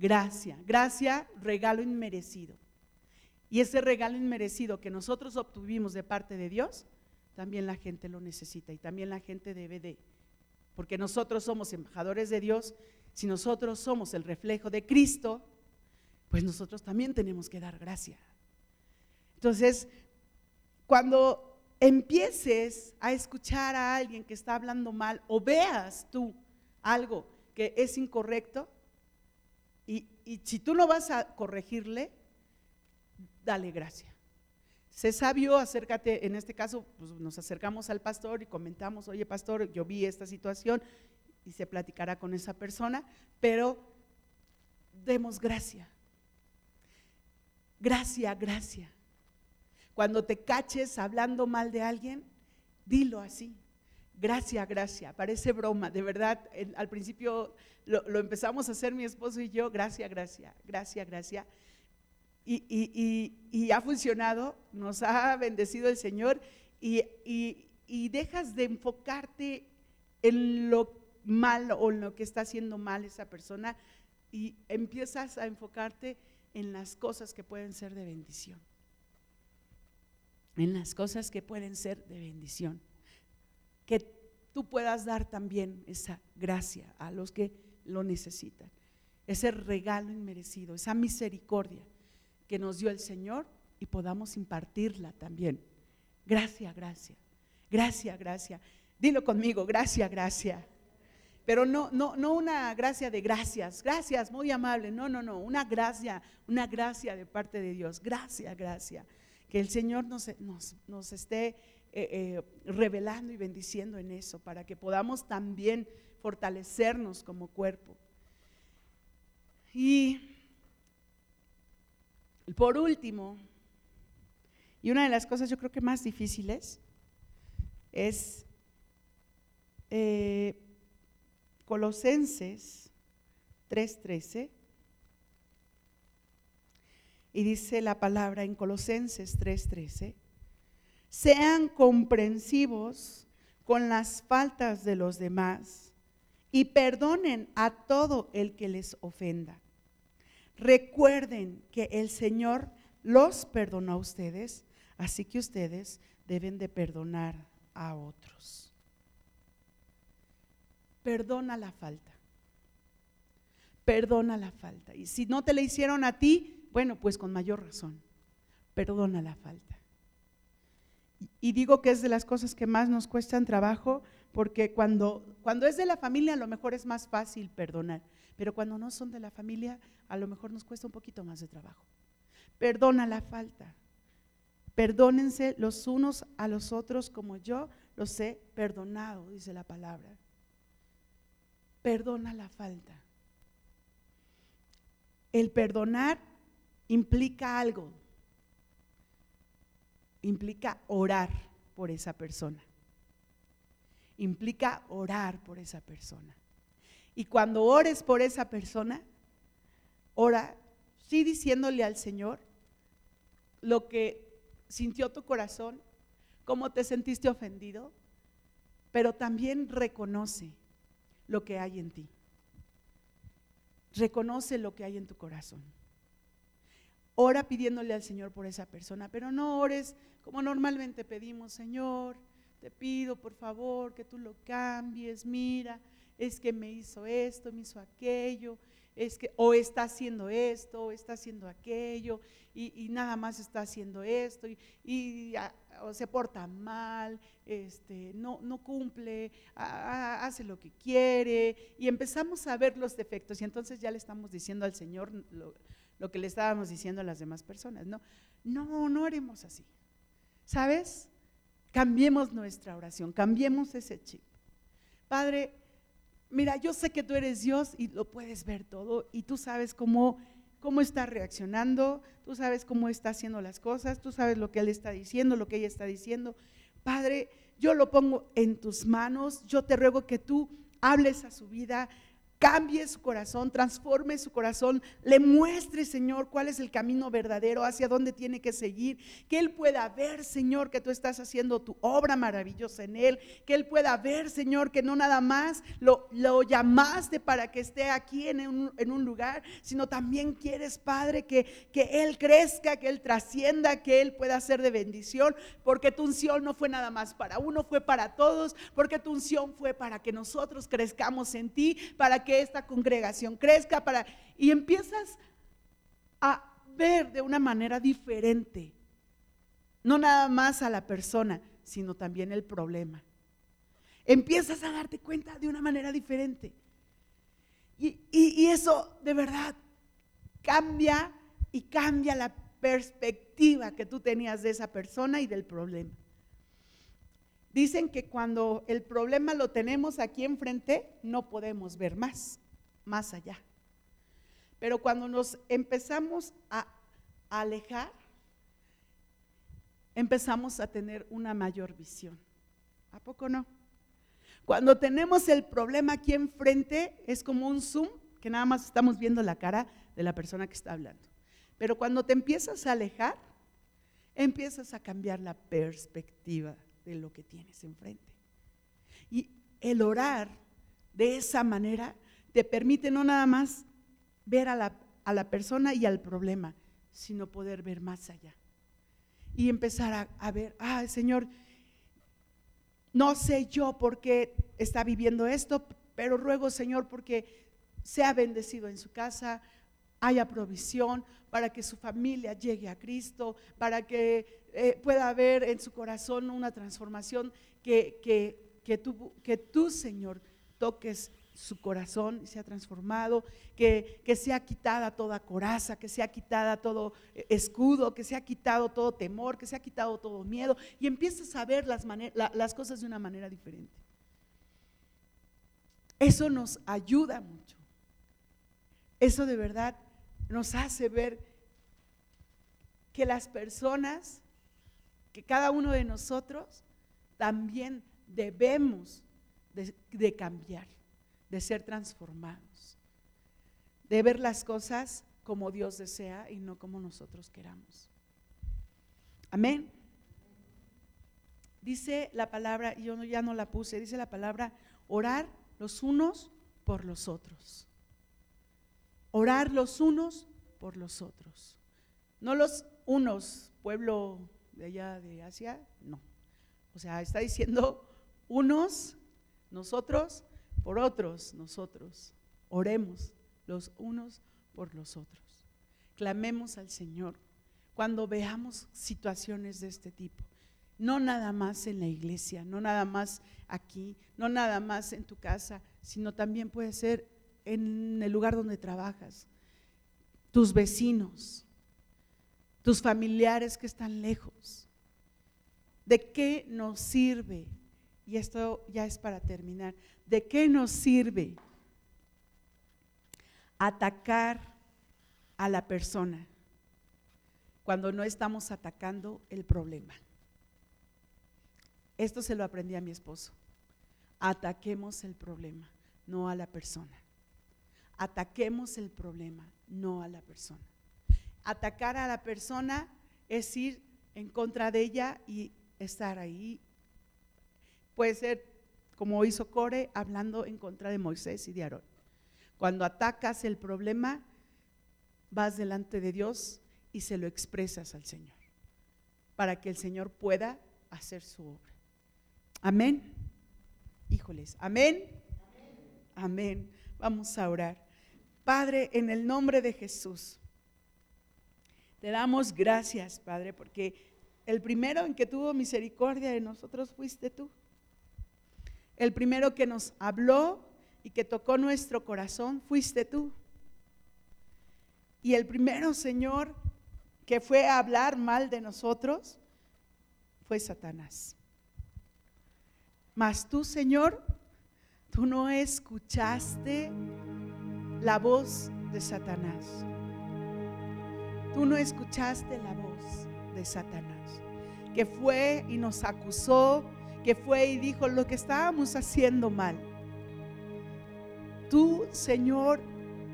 Gracia. Gracia, regalo inmerecido. Y ese regalo inmerecido que nosotros obtuvimos de parte de Dios, también la gente lo necesita y también la gente debe de, porque nosotros somos embajadores de Dios, si nosotros somos el reflejo de Cristo, pues nosotros también tenemos que dar gracia. Entonces, cuando empieces a escuchar a alguien que está hablando mal o veas tú algo que es incorrecto, y, si tú no vas a corregirle, dale gracia. Sé sabio, acércate, en este caso, pues nos acercamos al pastor y comentamos, oye pastor, yo vi esta situación y se platicará con esa persona, pero demos gracia. Gracia, gracia. Cuando te caches hablando mal de alguien, dilo así. Gracia, gracia. Parece broma, de verdad. al principio lo, empezamos a hacer mi esposo y yo. Gracia, gracia, gracia, gracia. Y, ha funcionado, nos ha bendecido el Señor y, dejas de enfocarte en lo mal o en lo que está haciendo mal esa persona y empiezas a enfocarte en las cosas que pueden ser de bendición. En las cosas que pueden ser de bendición. Que tú puedas dar también esa gracia a los que lo necesitan. Ese regalo inmerecido, esa misericordia que nos dio el Señor y podamos impartirla también. Gracia, gracia. Gracia, gracia. Dilo conmigo, gracia, gracia pero no, no, no una gracia de gracias, gracias, muy amable, no, no, no, una gracia, una gracia de parte de Dios, gracia, gracia, que el Señor nos, nos, esté eh, eh, revelando y bendiciendo en eso, para que podamos también fortalecernos como cuerpo. Y por último, y una de las cosas yo creo que más difíciles es eh, Colosenses 3:13. Y dice la palabra en Colosenses 3:13, sean comprensivos con las faltas de los demás y perdonen a todo el que les ofenda. Recuerden que el Señor los perdonó a ustedes, así que ustedes deben de perdonar a otros perdona la falta. Perdona la falta. Y si no te la hicieron a ti, bueno, pues con mayor razón, perdona la falta. Y digo que es de las cosas que más nos cuestan trabajo, porque cuando, cuando es de la familia a lo mejor es más fácil perdonar, pero cuando no son de la familia a lo mejor nos cuesta un poquito más de trabajo. Perdona la falta. Perdónense los unos a los otros como yo los he perdonado, dice la palabra. Perdona la falta. El perdonar implica algo. Implica orar por esa persona. Implica orar por esa persona. Y cuando ores por esa persona, ora, sí diciéndole al Señor lo que sintió tu corazón, cómo te sentiste ofendido, pero también reconoce lo que hay en ti. Reconoce lo que hay en tu corazón. Ora pidiéndole al Señor por esa persona, pero no ores como normalmente pedimos, Señor, te pido por favor que tú lo cambies, mira, es que me hizo esto, me hizo aquello, es que o está haciendo esto, o está haciendo aquello, y, nada más está haciendo esto, y, o se porta mal, este, no, cumple, hace lo que quiere, y empezamos a ver los defectos, y entonces ya le estamos diciendo al Señor lo que le estábamos diciendo a las demás personas. No, no, no haremos así. ¿Sabes? Cambiemos nuestra oración, cambiemos ese chip. Padre, mira, yo sé que tú eres Dios y lo puedes ver todo y tú sabes cómo, cómo está reaccionando, tú sabes cómo está haciendo las cosas, tú sabes lo que Él está diciendo, lo que ella está diciendo. Padre, yo lo pongo en tus manos, yo te ruego que tú hables a su vida, cambie su corazón, transforme su corazón, le muestre, Señor, cuál es el camino verdadero, hacia dónde tiene que seguir, que Él pueda ver, Señor, que tú estás haciendo tu obra maravillosa en Él, que Él pueda ver, Señor, que no nada más lo, llamaste para que esté aquí en un, en un lugar, sino también quieres, Padre, que, que Él crezca, que Él trascienda, que Él pueda ser de bendición, porque tu unción no fue nada más para uno, fue para todos, porque tu unción fue para que nosotros crezcamos en ti, para que esta congregación crezca para y empiezas a ver de una manera diferente, no nada más a la persona, sino también el problema. Empiezas a darte cuenta de una manera diferente. Y, y eso de verdad cambia y cambia la perspectiva que tú tenías de esa persona y del problema. Dicen que cuando el problema lo tenemos aquí enfrente, no podemos ver más, más allá. Pero cuando nos empezamos a alejar, empezamos a tener una mayor visión. ¿A poco no? Cuando tenemos el problema aquí enfrente, es como un zoom, que nada más estamos viendo la cara de la persona que está hablando. Pero cuando te empiezas a alejar, empiezas a cambiar la perspectiva lo que tienes enfrente. Y el orar de esa manera te permite no nada más ver a la, a la persona y al problema, sino poder ver más allá. Y empezar a, a ver, ah, Señor, no sé yo por qué está viviendo esto, pero ruego, Señor, porque sea bendecido en su casa, haya provisión para que su familia llegue a Cristo, para que eh, pueda haber en su corazón una transformación, que, que, que, tú, que tú, Señor, toques su corazón y sea transformado, que, que sea quitada toda coraza, que sea quitada todo eh, escudo, que sea quitado todo temor, que sea quitado todo miedo y empieces a ver las, las cosas de una manera diferente. Eso nos ayuda mucho. Eso de verdad nos hace ver que las personas, que cada uno de nosotros también debemos de, cambiar, de ser transformados, de ver las cosas como Dios desea y no como nosotros queramos. Amén. Dice la palabra, yo ya no la puse, dice la palabra, orar los unos por los otros orar los unos por los otros. No los unos, pueblo de allá de Asia, no. O sea, está diciendo unos, nosotros, por otros, nosotros. Oremos los unos por los otros. Clamemos al Señor cuando veamos situaciones de este tipo. no nada más en la iglesia, no nada más aquí, no nada más en tu casa, sino también puede ser en el lugar donde trabajas, tus vecinos, tus familiares que están lejos. ¿De qué nos sirve? Y esto ya es para terminar. ¿De qué nos sirve atacar a la persona cuando no estamos atacando el problema? Esto se lo aprendí a mi esposo. Ataquemos el problema, no a la persona. Ataquemos el problema, no a la persona. Atacar a la persona es ir en contra de ella y estar ahí. Puede ser como hizo Core hablando en contra de Moisés y de Aarón. Cuando atacas el problema, vas delante de Dios y se lo expresas al Señor, para que el Señor pueda hacer su obra. Amén. Híjoles, amén. Amén. Vamos a orar. Padre, en el nombre de Jesús, te damos gracias, Padre, porque el primero en que tuvo misericordia de nosotros fuiste tú. El primero que nos habló y que tocó nuestro corazón fuiste tú. Y el primero, Señor, que fue a hablar mal de nosotros fue Satanás. Mas tú, Señor, tú no escuchaste la voz de Satanás. Tú no escuchaste la voz de Satanás, que fue y nos acusó, que fue y dijo lo que estábamos haciendo mal. Tú, Señor,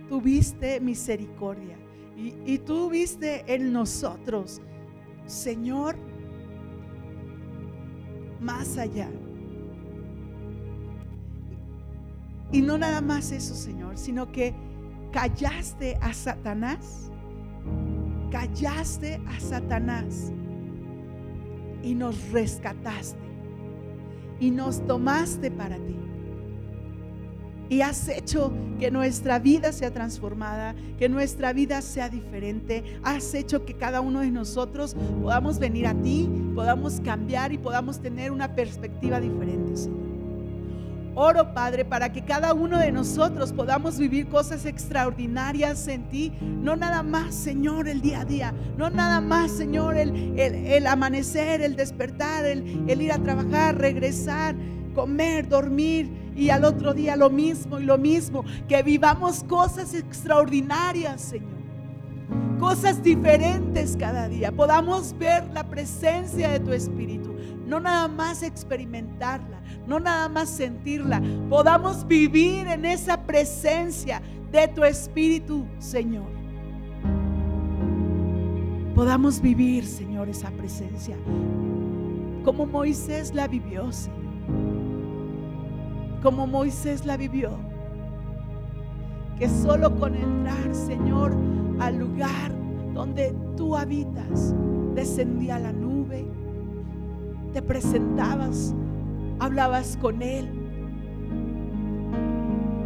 tuviste misericordia y, y tú viste en nosotros, Señor, más allá. Y no nada más eso, Señor, sino que callaste a Satanás callaste a Satanás y nos rescataste y nos tomaste para ti. Y has hecho que nuestra vida sea transformada, que nuestra vida sea diferente. Has hecho que cada uno de nosotros podamos venir a ti, podamos cambiar y podamos tener una perspectiva diferente, Señor. Oro, Padre, para que cada uno de nosotros podamos vivir cosas extraordinarias en ti. No nada más, Señor, el día a día. No nada más, Señor, el, amanecer, el despertar, el, el ir a trabajar, regresar, comer, dormir y al otro día lo mismo y lo mismo. Que vivamos cosas extraordinarias, Señor cosas diferentes cada día, podamos ver la presencia de tu Espíritu, no nada más experimentarla, no nada más sentirla, podamos vivir en esa presencia de tu Espíritu, Señor. Podamos vivir, Señor, esa presencia como Moisés la vivió, Señor. Como Moisés la vivió. Que solo con entrar, Señor, al lugar donde tú habitas, descendía la nube, te presentabas hablabas con Él.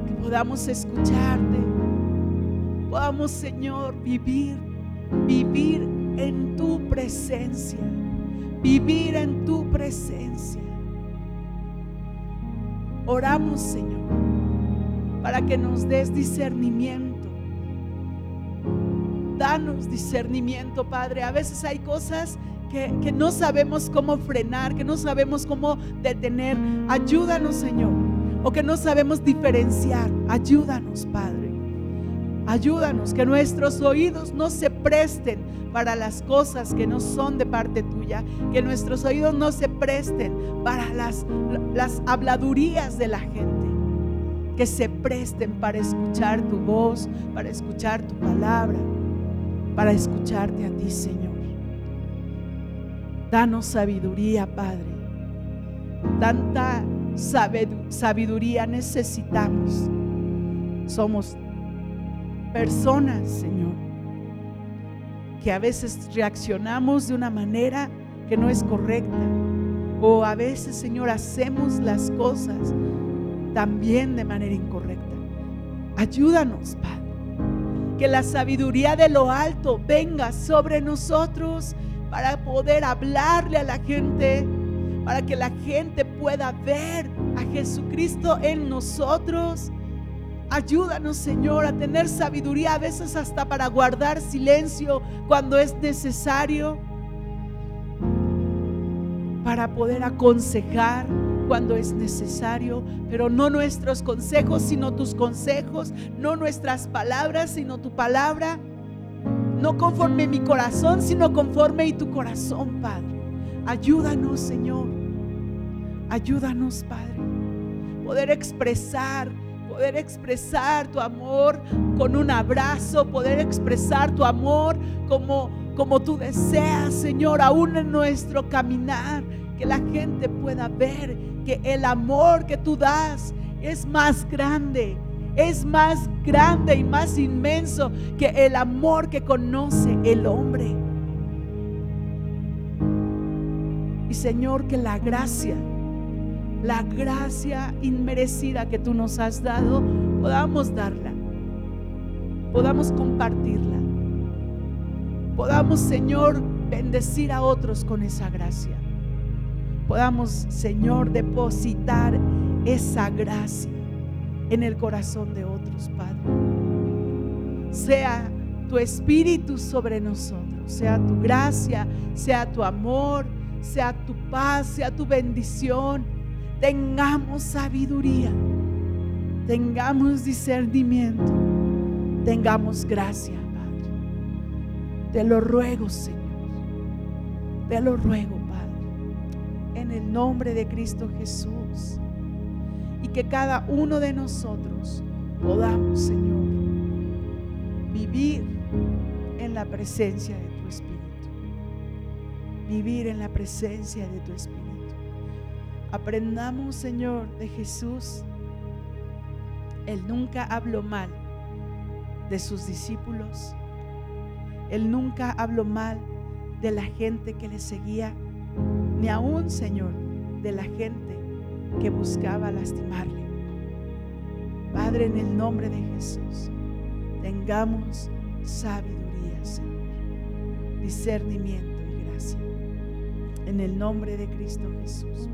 Que podamos escucharte. Podamos, Señor, vivir, vivir en tu presencia. Vivir en tu presencia. Oramos, Señor, para que nos des discernimiento. Danos discernimiento, Padre. A veces hay cosas que, no sabemos cómo frenar, que no sabemos cómo detener. Ayúdanos, Señor. O que no sabemos diferenciar. Ayúdanos, Padre. Ayúdanos, que nuestros oídos no se presten para las cosas que no son de parte tuya, que nuestros oídos no se presten para las, habladurías de la gente, que se presten para escuchar tu voz, para escuchar tu palabra, para escucharte a ti, Señor. Danos sabiduría, Padre. Tanta sabiduría necesitamos. Somos personas, Señor, que a veces reaccionamos de una manera que no es correcta. O a veces, Señor, hacemos las cosas también de manera incorrecta. Ayúdanos, Padre. Que la sabiduría de lo alto venga sobre nosotros para poder hablarle a la gente, para que la gente pueda ver a Jesucristo en nosotros. Ayúdanos, Señor, a tener sabiduría, a veces hasta para guardar silencio cuando es necesario, para poder aconsejar cuando es necesario, pero no nuestros consejos, sino tus consejos, no nuestras palabras, sino tu palabra, no conforme mi corazón, sino conforme y tu corazón, Padre. Ayúdanos, Señor. Ayúdanos, Padre. Poder expresar, poder expresar tu amor con un abrazo, poder expresar tu amor como como tú deseas, Señor, aún en nuestro caminar, que la gente pueda ver que el amor que tú das es más grande, es más grande y más inmenso que el amor que conoce el hombre. Y Señor, que la gracia, la gracia inmerecida que tú nos has dado, podamos darla, podamos compartirla, podamos, Señor, bendecir a otros con esa gracia. Podamos, Señor, depositar esa gracia en el corazón de otros, Padre. Sea tu espíritu sobre nosotros, sea tu gracia, sea tu amor, sea tu paz, sea tu bendición. Tengamos sabiduría, tengamos discernimiento, tengamos gracia, Padre. Te lo ruego, Señor. Te lo ruego en el nombre de Cristo Jesús. Y que cada uno de nosotros podamos, Señor, vivir en la presencia de tu Espíritu. Vivir en la presencia de tu Espíritu. Aprendamos, Señor, de Jesús. Él nunca habló mal de sus discípulos. Él nunca habló mal de la gente que le seguía ni aún, Señor, de la gente que buscaba lastimarle. Padre, en el nombre de Jesús, tengamos sabiduría, Señor, discernimiento y gracia. En el nombre de Cristo Jesús.